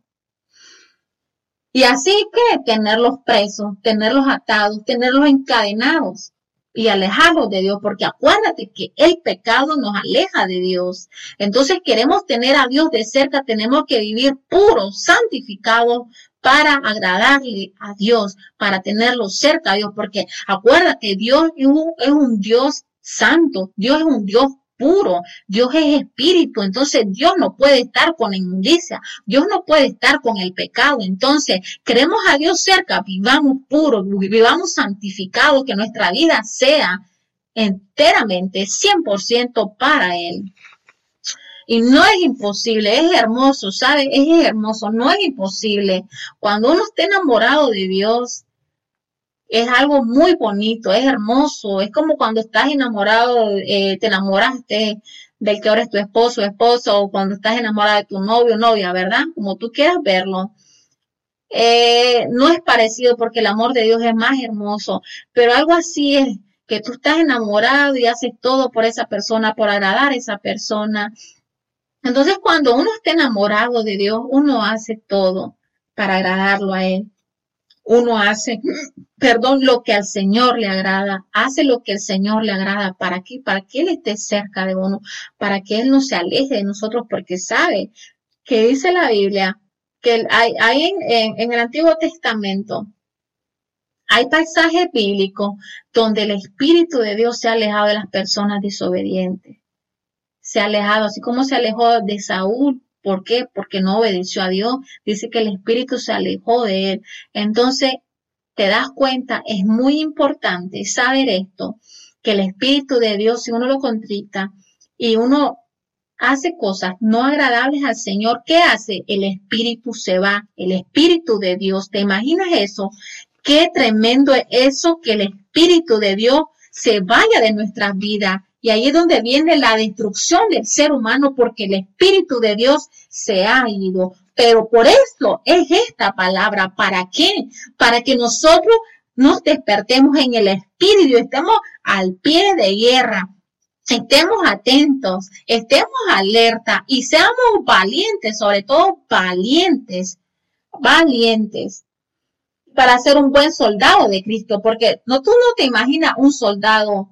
Y así que tenerlos presos, tenerlos atados, tenerlos encadenados y alejarnos de Dios, porque acuérdate que el pecado nos aleja de Dios. Entonces queremos tener a Dios de cerca, tenemos que vivir puros, santificados para agradarle a Dios, para tenerlo cerca a Dios, porque acuérdate, Dios es un, es un Dios santo, Dios es un Dios puro, Dios es espíritu, entonces Dios no puede estar con la inmundicia, Dios no puede estar con el pecado, entonces queremos a Dios cerca, vivamos puros, vivamos santificados, que nuestra vida sea enteramente 100% para Él. Y no es imposible, es hermoso, ¿sabe? Es hermoso, no es imposible. Cuando uno esté enamorado de Dios, es algo muy bonito, es hermoso, es como cuando estás enamorado, eh, te enamoraste del que ahora es tu esposo, esposo, o cuando estás enamorada de tu novio, novia, ¿verdad? Como tú quieras verlo. Eh, no es parecido porque el amor de Dios es más hermoso, pero algo así es que tú estás enamorado y haces todo por esa persona, por agradar a esa persona. Entonces, cuando uno está enamorado de Dios, uno hace todo para agradarlo a Él uno hace, perdón, lo que al Señor le agrada, hace lo que el Señor le agrada. ¿Para qué? Para que Él esté cerca de uno, para que Él no se aleje de nosotros, porque sabe que dice la Biblia que hay, en, en el Antiguo Testamento, hay pasajes bíblicos donde el Espíritu de Dios se ha alejado de las personas desobedientes. Se ha alejado, así como se alejó de Saúl ¿Por qué? Porque no obedeció a Dios. Dice que el Espíritu se alejó de él. Entonces, te das cuenta, es muy importante saber esto, que el Espíritu de Dios, si uno lo contrita y uno hace cosas no agradables al Señor, ¿qué hace? El Espíritu se va, el Espíritu de Dios. ¿Te imaginas eso? Qué tremendo es eso que el Espíritu de Dios se vaya de nuestras vidas. Y ahí es donde viene la destrucción del ser humano porque el Espíritu de Dios se ha ido. Pero por eso es esta palabra. ¿Para qué? Para que nosotros nos despertemos en el Espíritu, estemos al pie de guerra estemos atentos, estemos alerta y seamos valientes, sobre todo valientes, valientes para ser un buen soldado de Cristo, porque no tú no te imaginas un soldado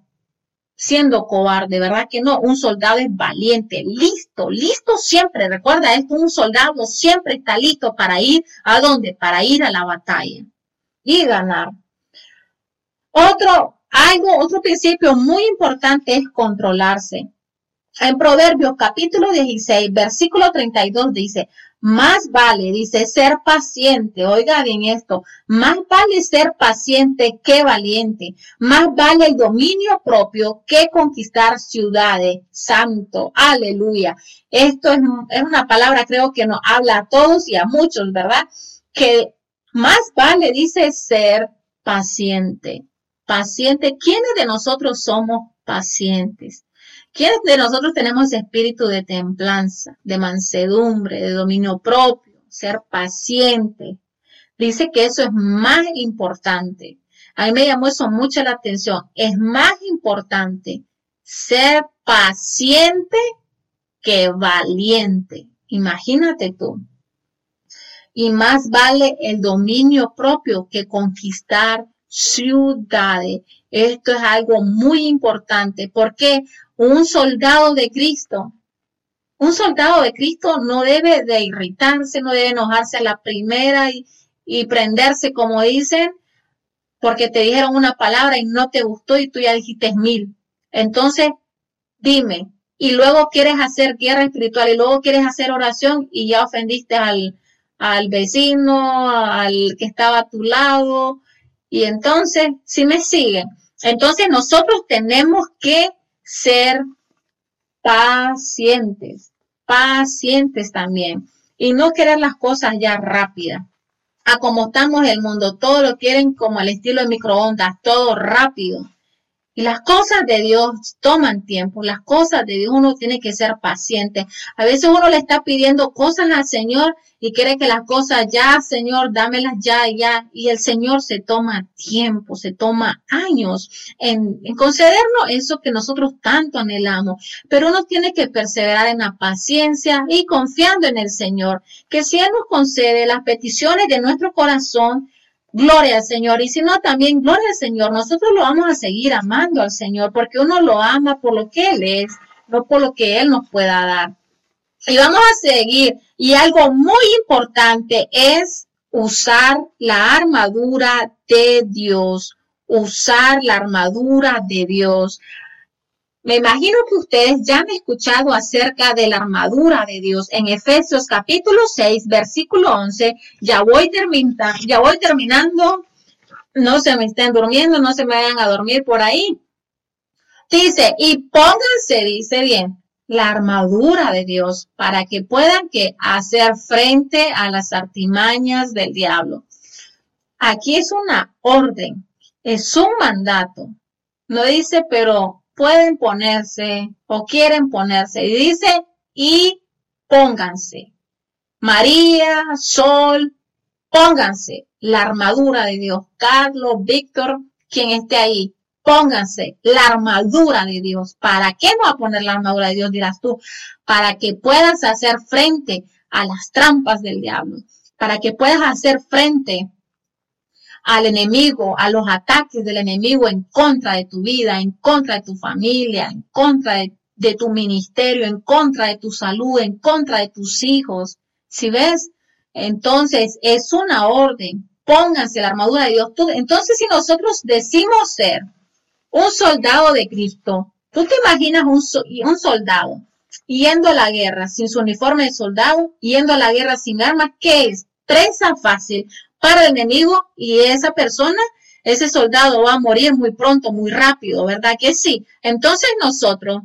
siendo cobarde, ¿verdad que no? Un soldado es valiente, listo, listo siempre. Recuerda esto, un soldado siempre está listo para ir a dónde? Para ir a la batalla y ganar. Otro algo, otro principio muy importante es controlarse. En Proverbios capítulo 16, versículo 32 dice, más vale, dice, ser paciente. Oiga bien esto, más vale ser paciente que valiente. Más vale el dominio propio que conquistar ciudades. Santo, aleluya. Esto es, es una palabra, creo que nos habla a todos y a muchos, ¿verdad? Que más vale, dice, ser paciente paciente. ¿Quiénes de nosotros somos pacientes? ¿Quiénes de nosotros tenemos espíritu de templanza, de mansedumbre, de dominio propio, ser paciente? Dice que eso es más importante. A mí me llamó eso mucho la atención. Es más importante ser paciente que valiente. Imagínate tú. Y más vale el dominio propio que conquistar ciudades. Esto es algo muy importante porque un soldado de Cristo, un soldado de Cristo no debe de irritarse, no debe enojarse a la primera y, y prenderse, como dicen, porque te dijeron una palabra y no te gustó y tú ya dijiste mil. Entonces, dime, y luego quieres hacer guerra espiritual y luego quieres hacer oración y ya ofendiste al, al vecino, al que estaba a tu lado, y entonces, si me siguen, entonces nosotros tenemos que ser pacientes, pacientes también, y no querer las cosas ya rápidas. A como estamos el mundo, todo lo quieren como al estilo de microondas, todo rápido. Y las cosas de Dios toman tiempo, las cosas de Dios uno tiene que ser paciente. A veces uno le está pidiendo cosas al Señor y quiere que las cosas ya, Señor, dámelas ya, ya. Y el Señor se toma tiempo, se toma años en, en concedernos eso que nosotros tanto anhelamos. Pero uno tiene que perseverar en la paciencia y confiando en el Señor, que si Él nos concede las peticiones de nuestro corazón, Gloria al Señor. Y si no, también gloria al Señor. Nosotros lo vamos a seguir amando al Señor porque uno lo ama por lo que Él es, no por lo que Él nos pueda dar. Y vamos a seguir. Y algo muy importante es usar la armadura de Dios. Usar la armadura de Dios. Me imagino que ustedes ya han escuchado acerca de la armadura de Dios en Efesios capítulo 6, versículo 11. Ya voy, terminando, ya voy terminando. No se me estén durmiendo, no se me vayan a dormir por ahí. Dice, y pónganse, dice bien, la armadura de Dios para que puedan que hacer frente a las artimañas del diablo. Aquí es una orden, es un mandato. No dice, pero pueden ponerse o quieren ponerse. Y dice, y pónganse. María, Sol, pónganse la armadura de Dios. Carlos, Víctor, quien esté ahí, pónganse la armadura de Dios. ¿Para qué no a poner la armadura de Dios, dirás tú? Para que puedas hacer frente a las trampas del diablo. Para que puedas hacer frente al enemigo, a los ataques del enemigo en contra de tu vida, en contra de tu familia, en contra de, tu ministerio, en contra de tu salud, en contra de tus hijos. Si ves, entonces es una orden. Pónganse la armadura de Dios. entonces, si nosotros decimos ser un soldado de Cristo, tú te imaginas un, un soldado yendo a la guerra sin su uniforme de soldado, yendo a la guerra sin armas, ¿qué es? Presa fácil, para el enemigo y esa persona ese soldado va a morir muy pronto, muy rápido, ¿verdad que sí? Entonces nosotros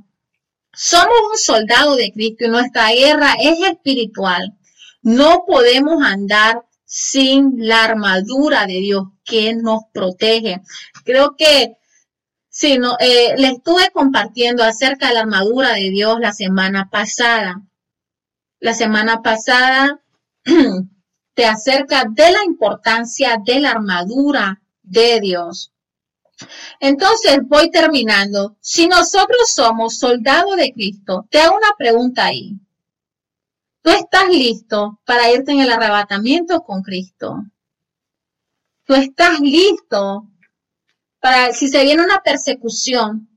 somos un soldado de Cristo y nuestra guerra es espiritual. No podemos andar sin la armadura de Dios que nos protege. Creo que Sí, no, eh, le estuve compartiendo acerca de la armadura de Dios la semana pasada. La semana pasada acerca de la importancia de la armadura de Dios. Entonces voy terminando. Si nosotros somos soldados de Cristo, te hago una pregunta ahí. ¿Tú estás listo para irte en el arrebatamiento con Cristo? ¿Tú estás listo para si se viene una persecución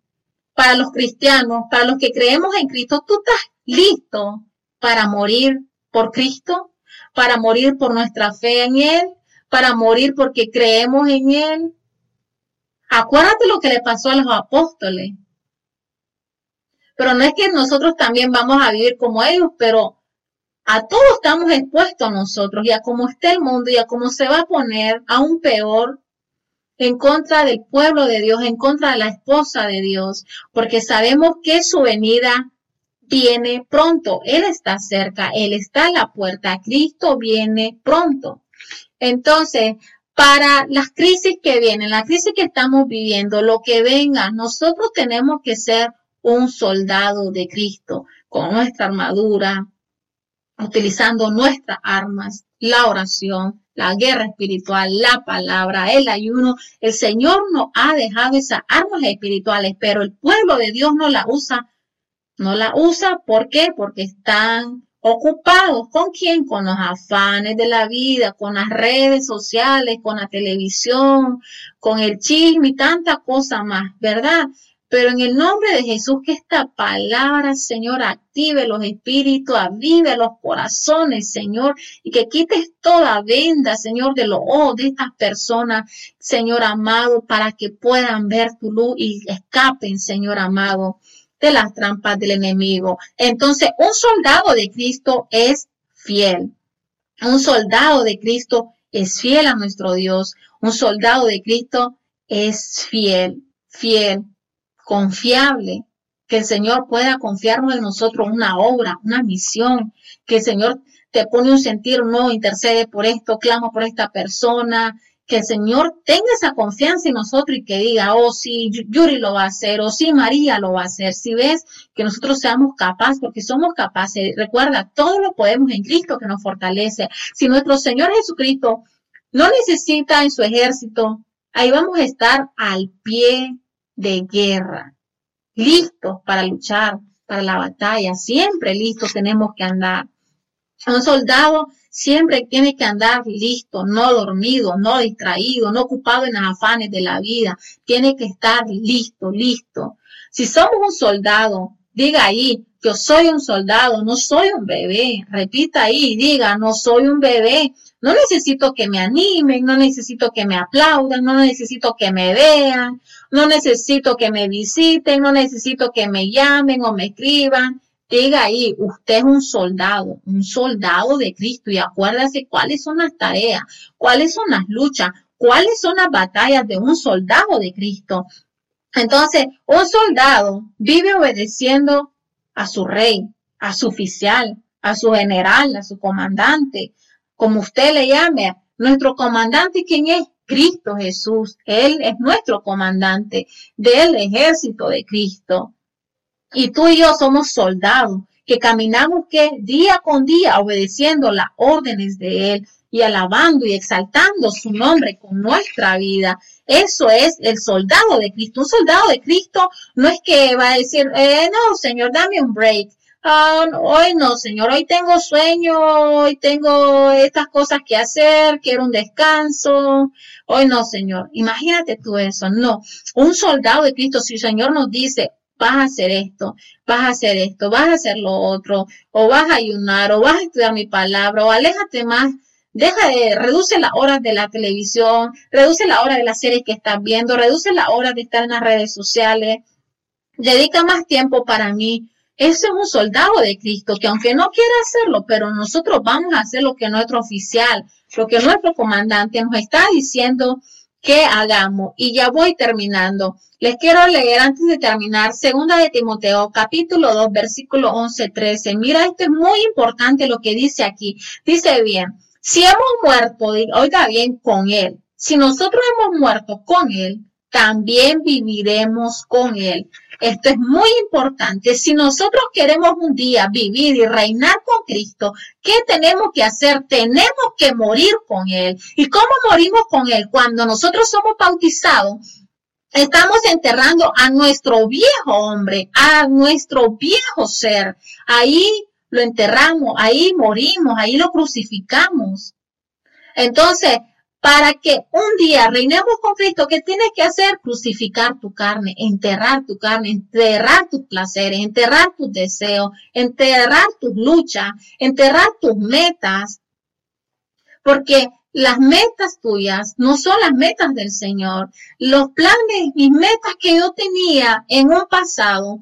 para los cristianos, para los que creemos en Cristo, tú estás listo para morir por Cristo, para morir por nuestra fe en Él, para morir porque creemos en Él. Acuérdate lo que le pasó a los apóstoles. Pero no es que nosotros también vamos a vivir como ellos, pero a todos estamos expuestos nosotros y a cómo está el mundo y a cómo se va a poner aún peor en contra del pueblo de Dios, en contra de la esposa de Dios, porque sabemos que su venida viene pronto. Él está cerca, Él está a la puerta, Cristo viene pronto. Entonces, para las crisis que vienen, la crisis que estamos viviendo, lo que venga, nosotros tenemos que ser un soldado de Cristo con nuestra armadura, utilizando nuestras armas, la oración, la guerra espiritual, la palabra, el ayuno. El Señor nos ha dejado esas armas espirituales, pero el pueblo de Dios no la usa. No la usa, ¿por qué? Porque están ocupados. ¿Con quién? Con los afanes de la vida, con las redes sociales, con la televisión, con el chisme y tanta cosa más, ¿verdad? Pero en el nombre de Jesús, que esta palabra, Señor, active los espíritus, avive los corazones, Señor, y que quites toda venda, Señor, de los ojos de estas personas, Señor amado, para que puedan ver tu luz y escapen, Señor amado, de las trampas del enemigo. Entonces, un soldado de Cristo es fiel. Un soldado de Cristo es fiel a nuestro Dios. Un soldado de Cristo es fiel, fiel confiable, que el Señor pueda confiarnos en nosotros una obra, una misión, que el Señor te pone un sentir, no, intercede por esto, clama por esta persona, que el Señor tenga esa confianza en nosotros y que diga, oh, sí, Yuri lo va a hacer, o sí, María lo va a hacer. Si ves que nosotros seamos capaces, porque somos capaces, recuerda, todo lo podemos en Cristo que nos fortalece. Si nuestro Señor Jesucristo no necesita en su ejército, ahí vamos a estar al pie de guerra, listos para luchar, para la batalla, siempre listos tenemos que andar. Un soldado siempre tiene que andar listo, no dormido, no distraído, no ocupado en los afanes de la vida. Tiene que estar listo, listo. Si somos un soldado, diga ahí, yo soy un soldado, no soy un bebé. Repita ahí, diga, no soy un bebé. No necesito que me animen, no necesito que me aplaudan, no necesito que me vean, no necesito que me visiten, no necesito que me llamen o me escriban. Diga ahí, usted es un soldado, un soldado de Cristo y acuérdese cuáles son las tareas, cuáles son las luchas, cuáles son las batallas de un soldado de Cristo. Entonces, un soldado vive obedeciendo a su rey, a su oficial, a su general, a su comandante, como usted le llame. Nuestro comandante, ¿quién es? Cristo Jesús. Él es nuestro comandante del ejército de Cristo. Y tú y yo somos soldados que caminamos que día con día obedeciendo las órdenes de Él y alabando y exaltando su nombre con nuestra vida. Eso es el soldado de Cristo. Un soldado de Cristo no es que va a decir, eh, no, Señor, dame un break. Ah, hoy no, Señor, hoy tengo sueño, hoy tengo estas cosas que hacer, quiero un descanso. Hoy no, Señor. Imagínate tú eso. No, un soldado de Cristo, si el Señor nos dice, vas a hacer esto, vas a hacer esto, vas a hacer lo otro, o vas a ayunar, o vas a estudiar mi palabra, o aléjate más Deja de, reduce las horas de la televisión, reduce la hora de las series que estás viendo, reduce la hora de estar en las redes sociales, dedica más tiempo para mí. Ese es un soldado de Cristo que aunque no quiera hacerlo, pero nosotros vamos a hacer lo que nuestro oficial, lo que nuestro comandante nos está diciendo que hagamos. Y ya voy terminando. Les quiero leer antes de terminar, segunda de Timoteo, capítulo 2, versículo 11, 13. Mira, esto es muy importante lo que dice aquí. Dice bien, si hemos muerto, oiga bien, con Él. Si nosotros hemos muerto con Él, también viviremos con Él. Esto es muy importante. Si nosotros queremos un día vivir y reinar con Cristo, ¿qué tenemos que hacer? Tenemos que morir con Él. ¿Y cómo morimos con Él? Cuando nosotros somos bautizados, estamos enterrando a nuestro viejo hombre, a nuestro viejo ser. Ahí lo enterramos, ahí morimos, ahí lo crucificamos. Entonces, para que un día reinemos con Cristo, ¿qué tienes que hacer? Crucificar tu carne, enterrar tu carne, enterrar tus placeres, enterrar tus deseos, enterrar tus luchas, enterrar tus metas. Porque las metas tuyas no son las metas del Señor. Los planes, mis metas que yo tenía en un pasado,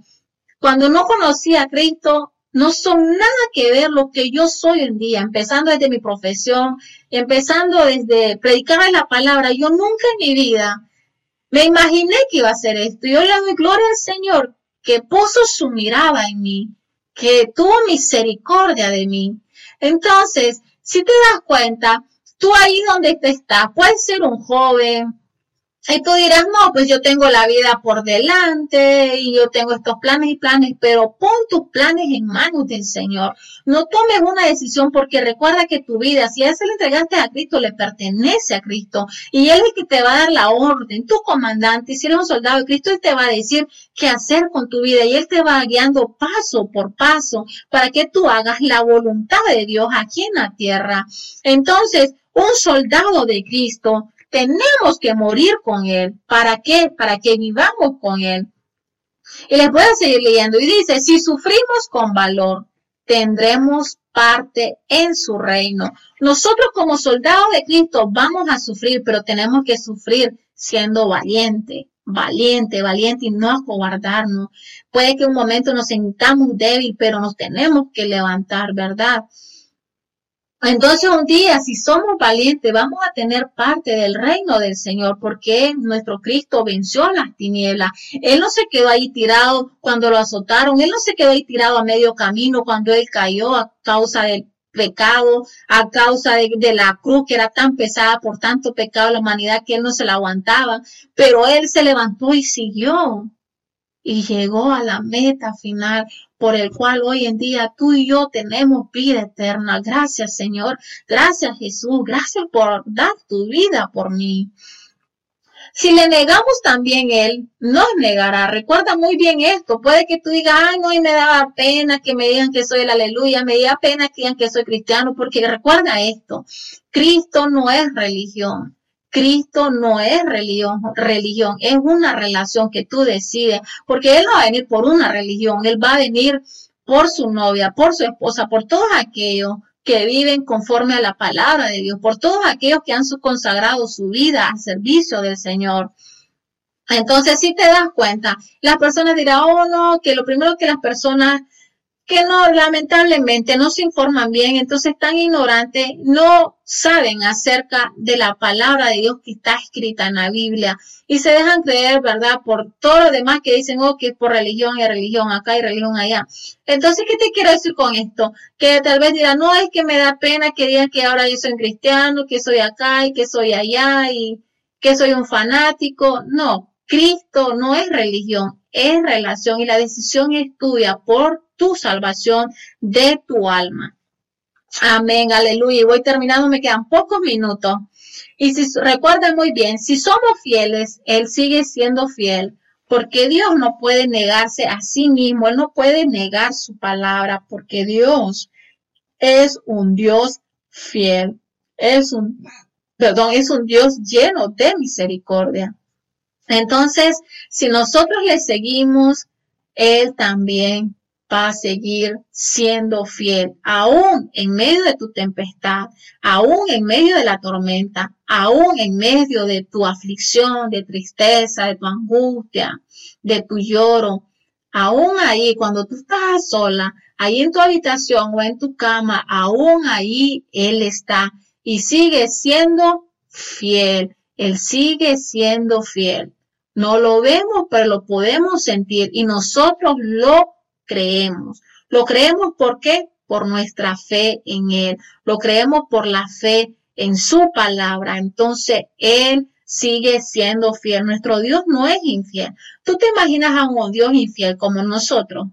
cuando no conocía a Cristo, no son nada que ver lo que yo soy hoy en día, empezando desde mi profesión, empezando desde predicar la palabra. Yo nunca en mi vida me imaginé que iba a hacer esto. Yo le doy gloria al Señor que puso su mirada en mí, que tuvo misericordia de mí. Entonces, si te das cuenta, tú ahí donde te estás, puedes ser un joven, y tú dirás, no, pues yo tengo la vida por delante y yo tengo estos planes y planes, pero pon tus planes en manos del Señor. No tomes una decisión porque recuerda que tu vida, si a ese le entregaste a Cristo, le pertenece a Cristo y Él es el que te va a dar la orden, tu comandante, si eres un soldado de Cristo, Él te va a decir qué hacer con tu vida y Él te va guiando paso por paso para que tú hagas la voluntad de Dios aquí en la tierra. Entonces, un soldado de Cristo tenemos que morir con Él. ¿Para qué? Para que vivamos con Él. Y les voy a seguir leyendo. Y dice, si sufrimos con valor, tendremos parte en su reino. Nosotros como soldados de Cristo vamos a sufrir, pero tenemos que sufrir siendo valiente, valiente, valiente y no acobardarnos. Puede que un momento nos sintamos débil, pero nos tenemos que levantar, ¿verdad? Entonces un día, si somos valientes, vamos a tener parte del reino del Señor, porque nuestro Cristo venció las tinieblas. Él no se quedó ahí tirado cuando lo azotaron, Él no se quedó ahí tirado a medio camino cuando Él cayó a causa del pecado, a causa de, la cruz que era tan pesada por tanto pecado de la humanidad que Él no se la aguantaba, pero Él se levantó y siguió y llegó a la meta final por el cual hoy en día tú y yo tenemos vida eterna. Gracias Señor, gracias Jesús, gracias por dar tu vida por mí. Si le negamos también Él, nos negará. Recuerda muy bien esto. Puede que tú digas, ay, no, y me da pena que me digan que soy el aleluya, me da pena que digan que soy cristiano, porque recuerda esto, Cristo no es religión. Cristo no es religión, religión, es una relación que tú decides, porque Él no va a venir por una religión, Él va a venir por su novia, por su esposa, por todos aquellos que viven conforme a la palabra de Dios, por todos aquellos que han consagrado su vida al servicio del Señor. Entonces, si te das cuenta, las personas dirán, oh no, que lo primero que las personas que no, lamentablemente no se informan bien, entonces están ignorantes, no saben acerca de la palabra de Dios que está escrita en la Biblia y se dejan creer, ¿verdad? Por todo lo demás que dicen, oh, que por religión y religión acá y religión allá. Entonces, ¿qué te quiero decir con esto? Que tal vez dirán, no, es que me da pena que digan que ahora yo soy cristiano, que soy acá y que soy allá y que soy un fanático. No, Cristo no es religión, es relación y la decisión es tuya por tu salvación de tu alma. Amén, aleluya. Y voy terminando, me quedan pocos minutos. Y si recuerden muy bien, si somos fieles, Él sigue siendo fiel, porque Dios no puede negarse a sí mismo, Él no puede negar su palabra, porque Dios es un Dios fiel, es un, perdón, es un Dios lleno de misericordia. Entonces, si nosotros le seguimos, Él también va a seguir siendo fiel, aún en medio de tu tempestad, aún en medio de la tormenta, aún en medio de tu aflicción, de tristeza, de tu angustia, de tu lloro. Aún ahí, cuando tú estás sola, ahí en tu habitación o en tu cama, aún ahí Él está y sigue siendo fiel Él sigue siendo fiel. No lo vemos, pero lo podemos sentir y nosotros lo creemos. Lo creemos ¿por qué? Por nuestra fe en Él. Lo creemos por la fe en su palabra. Entonces, Él sigue siendo fiel. Nuestro Dios no es infiel. ¿Tú te imaginas a un Dios infiel como nosotros?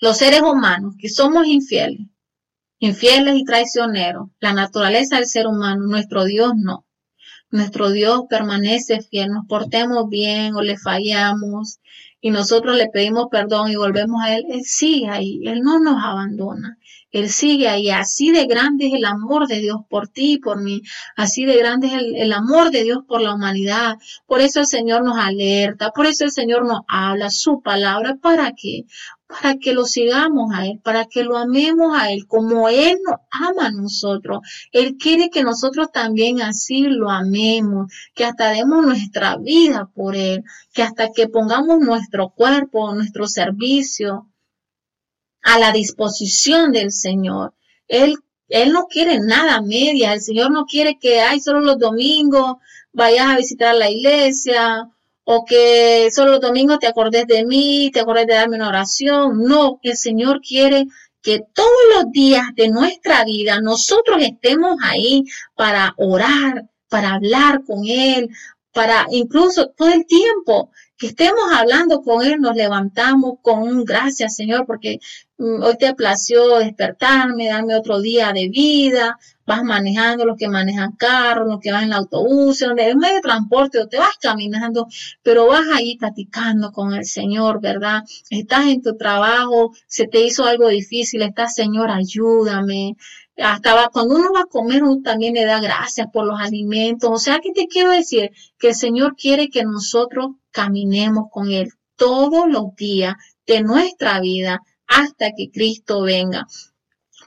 Los seres humanos que somos infieles, infieles y traicioneros. La naturaleza del ser humano, nuestro Dios no. Nuestro Dios permanece fiel, nos portemos bien o le fallamos y nosotros le pedimos perdón y volvemos a Él, Él sigue ahí, Él no nos abandona. Él sigue ahí. Así de grande es el amor de Dios por ti y por mí. Así de grande es el, el, amor de Dios por la humanidad. Por eso el Señor nos alerta. Por eso el Señor nos habla su palabra. ¿Para qué? Para que lo sigamos a Él, para que lo amemos a Él como Él nos ama a nosotros. Él quiere que nosotros también así lo amemos, que hasta demos nuestra vida por Él, que hasta que pongamos nuestro cuerpo, nuestro servicio, a la disposición del Señor. Él, él no quiere nada media. El Señor no quiere que hay solo los domingos vayas a visitar la iglesia o que solo los domingos te acordes de mí, te acordes de darme una oración. No, el Señor quiere que todos los días de nuestra vida nosotros estemos ahí para orar, para hablar con Él, para incluso todo el tiempo que estemos hablando con Él, nos levantamos con un gracias, Señor, porque mm, hoy te plació despertarme, darme otro día de vida, vas manejando los que manejan carros, los que van en el autobús, donde es medio de transporte, o te vas caminando, pero vas ahí platicando con el Señor, ¿verdad? Estás en tu trabajo, se te hizo algo difícil, estás, Señor, ayúdame, hasta cuando uno va a comer, uno también le da gracias por los alimentos. O sea, ¿qué te quiero decir? Que el Señor quiere que nosotros caminemos con Él todos los días de nuestra vida hasta que Cristo venga.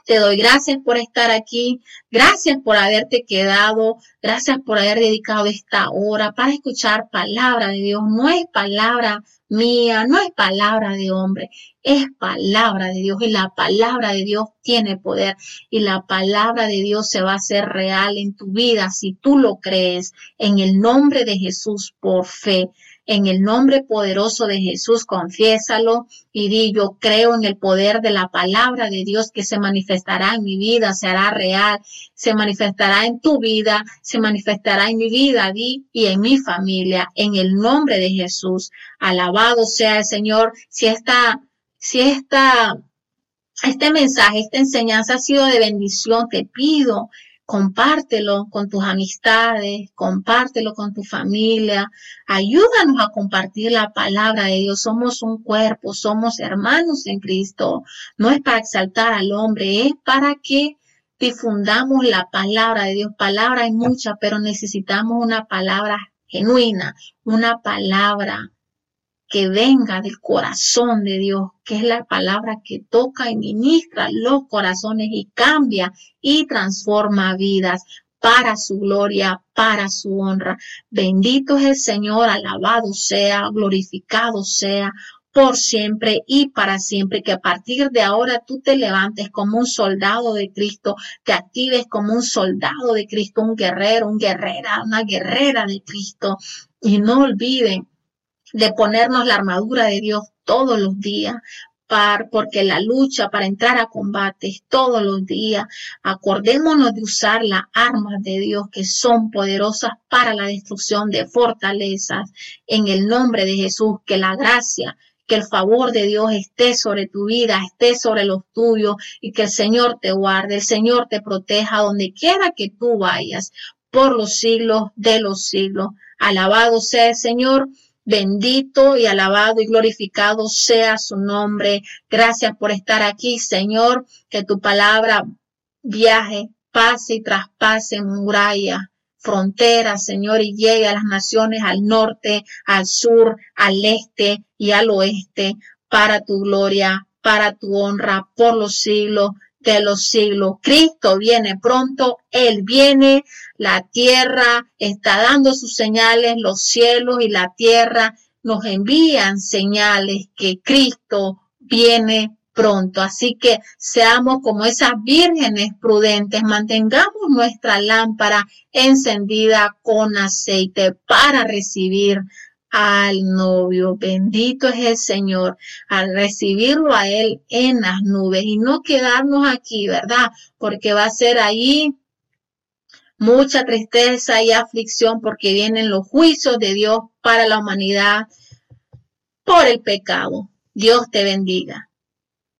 Te doy gracias por estar aquí, gracias por haberte quedado, gracias por haber dedicado esta hora para escuchar palabra de Dios. No es palabra mía, no es palabra de hombre, es palabra de Dios y la palabra de Dios tiene poder y la palabra de Dios se va a hacer real en tu vida si tú lo crees en el nombre de Jesús por fe. En el nombre poderoso de Jesús, confiésalo y di, yo creo en el poder de la palabra de Dios que se manifestará en mi vida, se hará real, se manifestará en tu vida, se manifestará en mi vida, di, y en mi familia, en el nombre de Jesús. Alabado sea el Señor. Si esta, si esta, este mensaje, esta enseñanza ha sido de bendición, te pido compártelo con tus amistades, compártelo con tu familia, ayúdanos a compartir la palabra de Dios. Somos un cuerpo, somos hermanos en Cristo. No es para exaltar al hombre, es para que difundamos la palabra de Dios. Palabra hay mucha, pero necesitamos una palabra genuina, una palabra que venga del corazón de Dios, que es la palabra que toca y ministra los corazones y cambia y transforma vidas para su gloria, para su honra. Bendito es el Señor, alabado sea, glorificado sea por siempre y para siempre, que a partir de ahora tú te levantes como un soldado de Cristo, te actives como un soldado de Cristo, un guerrero, un guerrera, una guerrera de Cristo. Y no olviden de ponernos la armadura de Dios todos los días, porque la lucha para entrar a combates todos los días. Acordémonos de usar las armas de Dios que son poderosas para la destrucción de fortalezas. En el nombre de Jesús, que la gracia, que el favor de Dios esté sobre tu vida, esté sobre los tuyos y que el Señor te guarde, el Señor te proteja donde quiera que tú vayas por los siglos de los siglos. Alabado sea el Señor Bendito y alabado y glorificado sea su nombre. Gracias por estar aquí, Señor. Que tu palabra viaje, pase y traspase murallas, fronteras, Señor, y llegue a las naciones al norte, al sur, al este y al oeste, para tu gloria, para tu honra, por los siglos de los siglos. Cristo viene pronto, Él viene, la tierra está dando sus señales, los cielos y la tierra nos envían señales que Cristo viene pronto. Así que seamos como esas vírgenes prudentes, mantengamos nuestra lámpara encendida con aceite para recibir al novio. Bendito es el Señor al recibirlo a Él en las nubes y no quedarnos aquí, ¿verdad? Porque va a ser ahí mucha tristeza y aflicción porque vienen los juicios de Dios para la humanidad por el pecado. Dios te bendiga.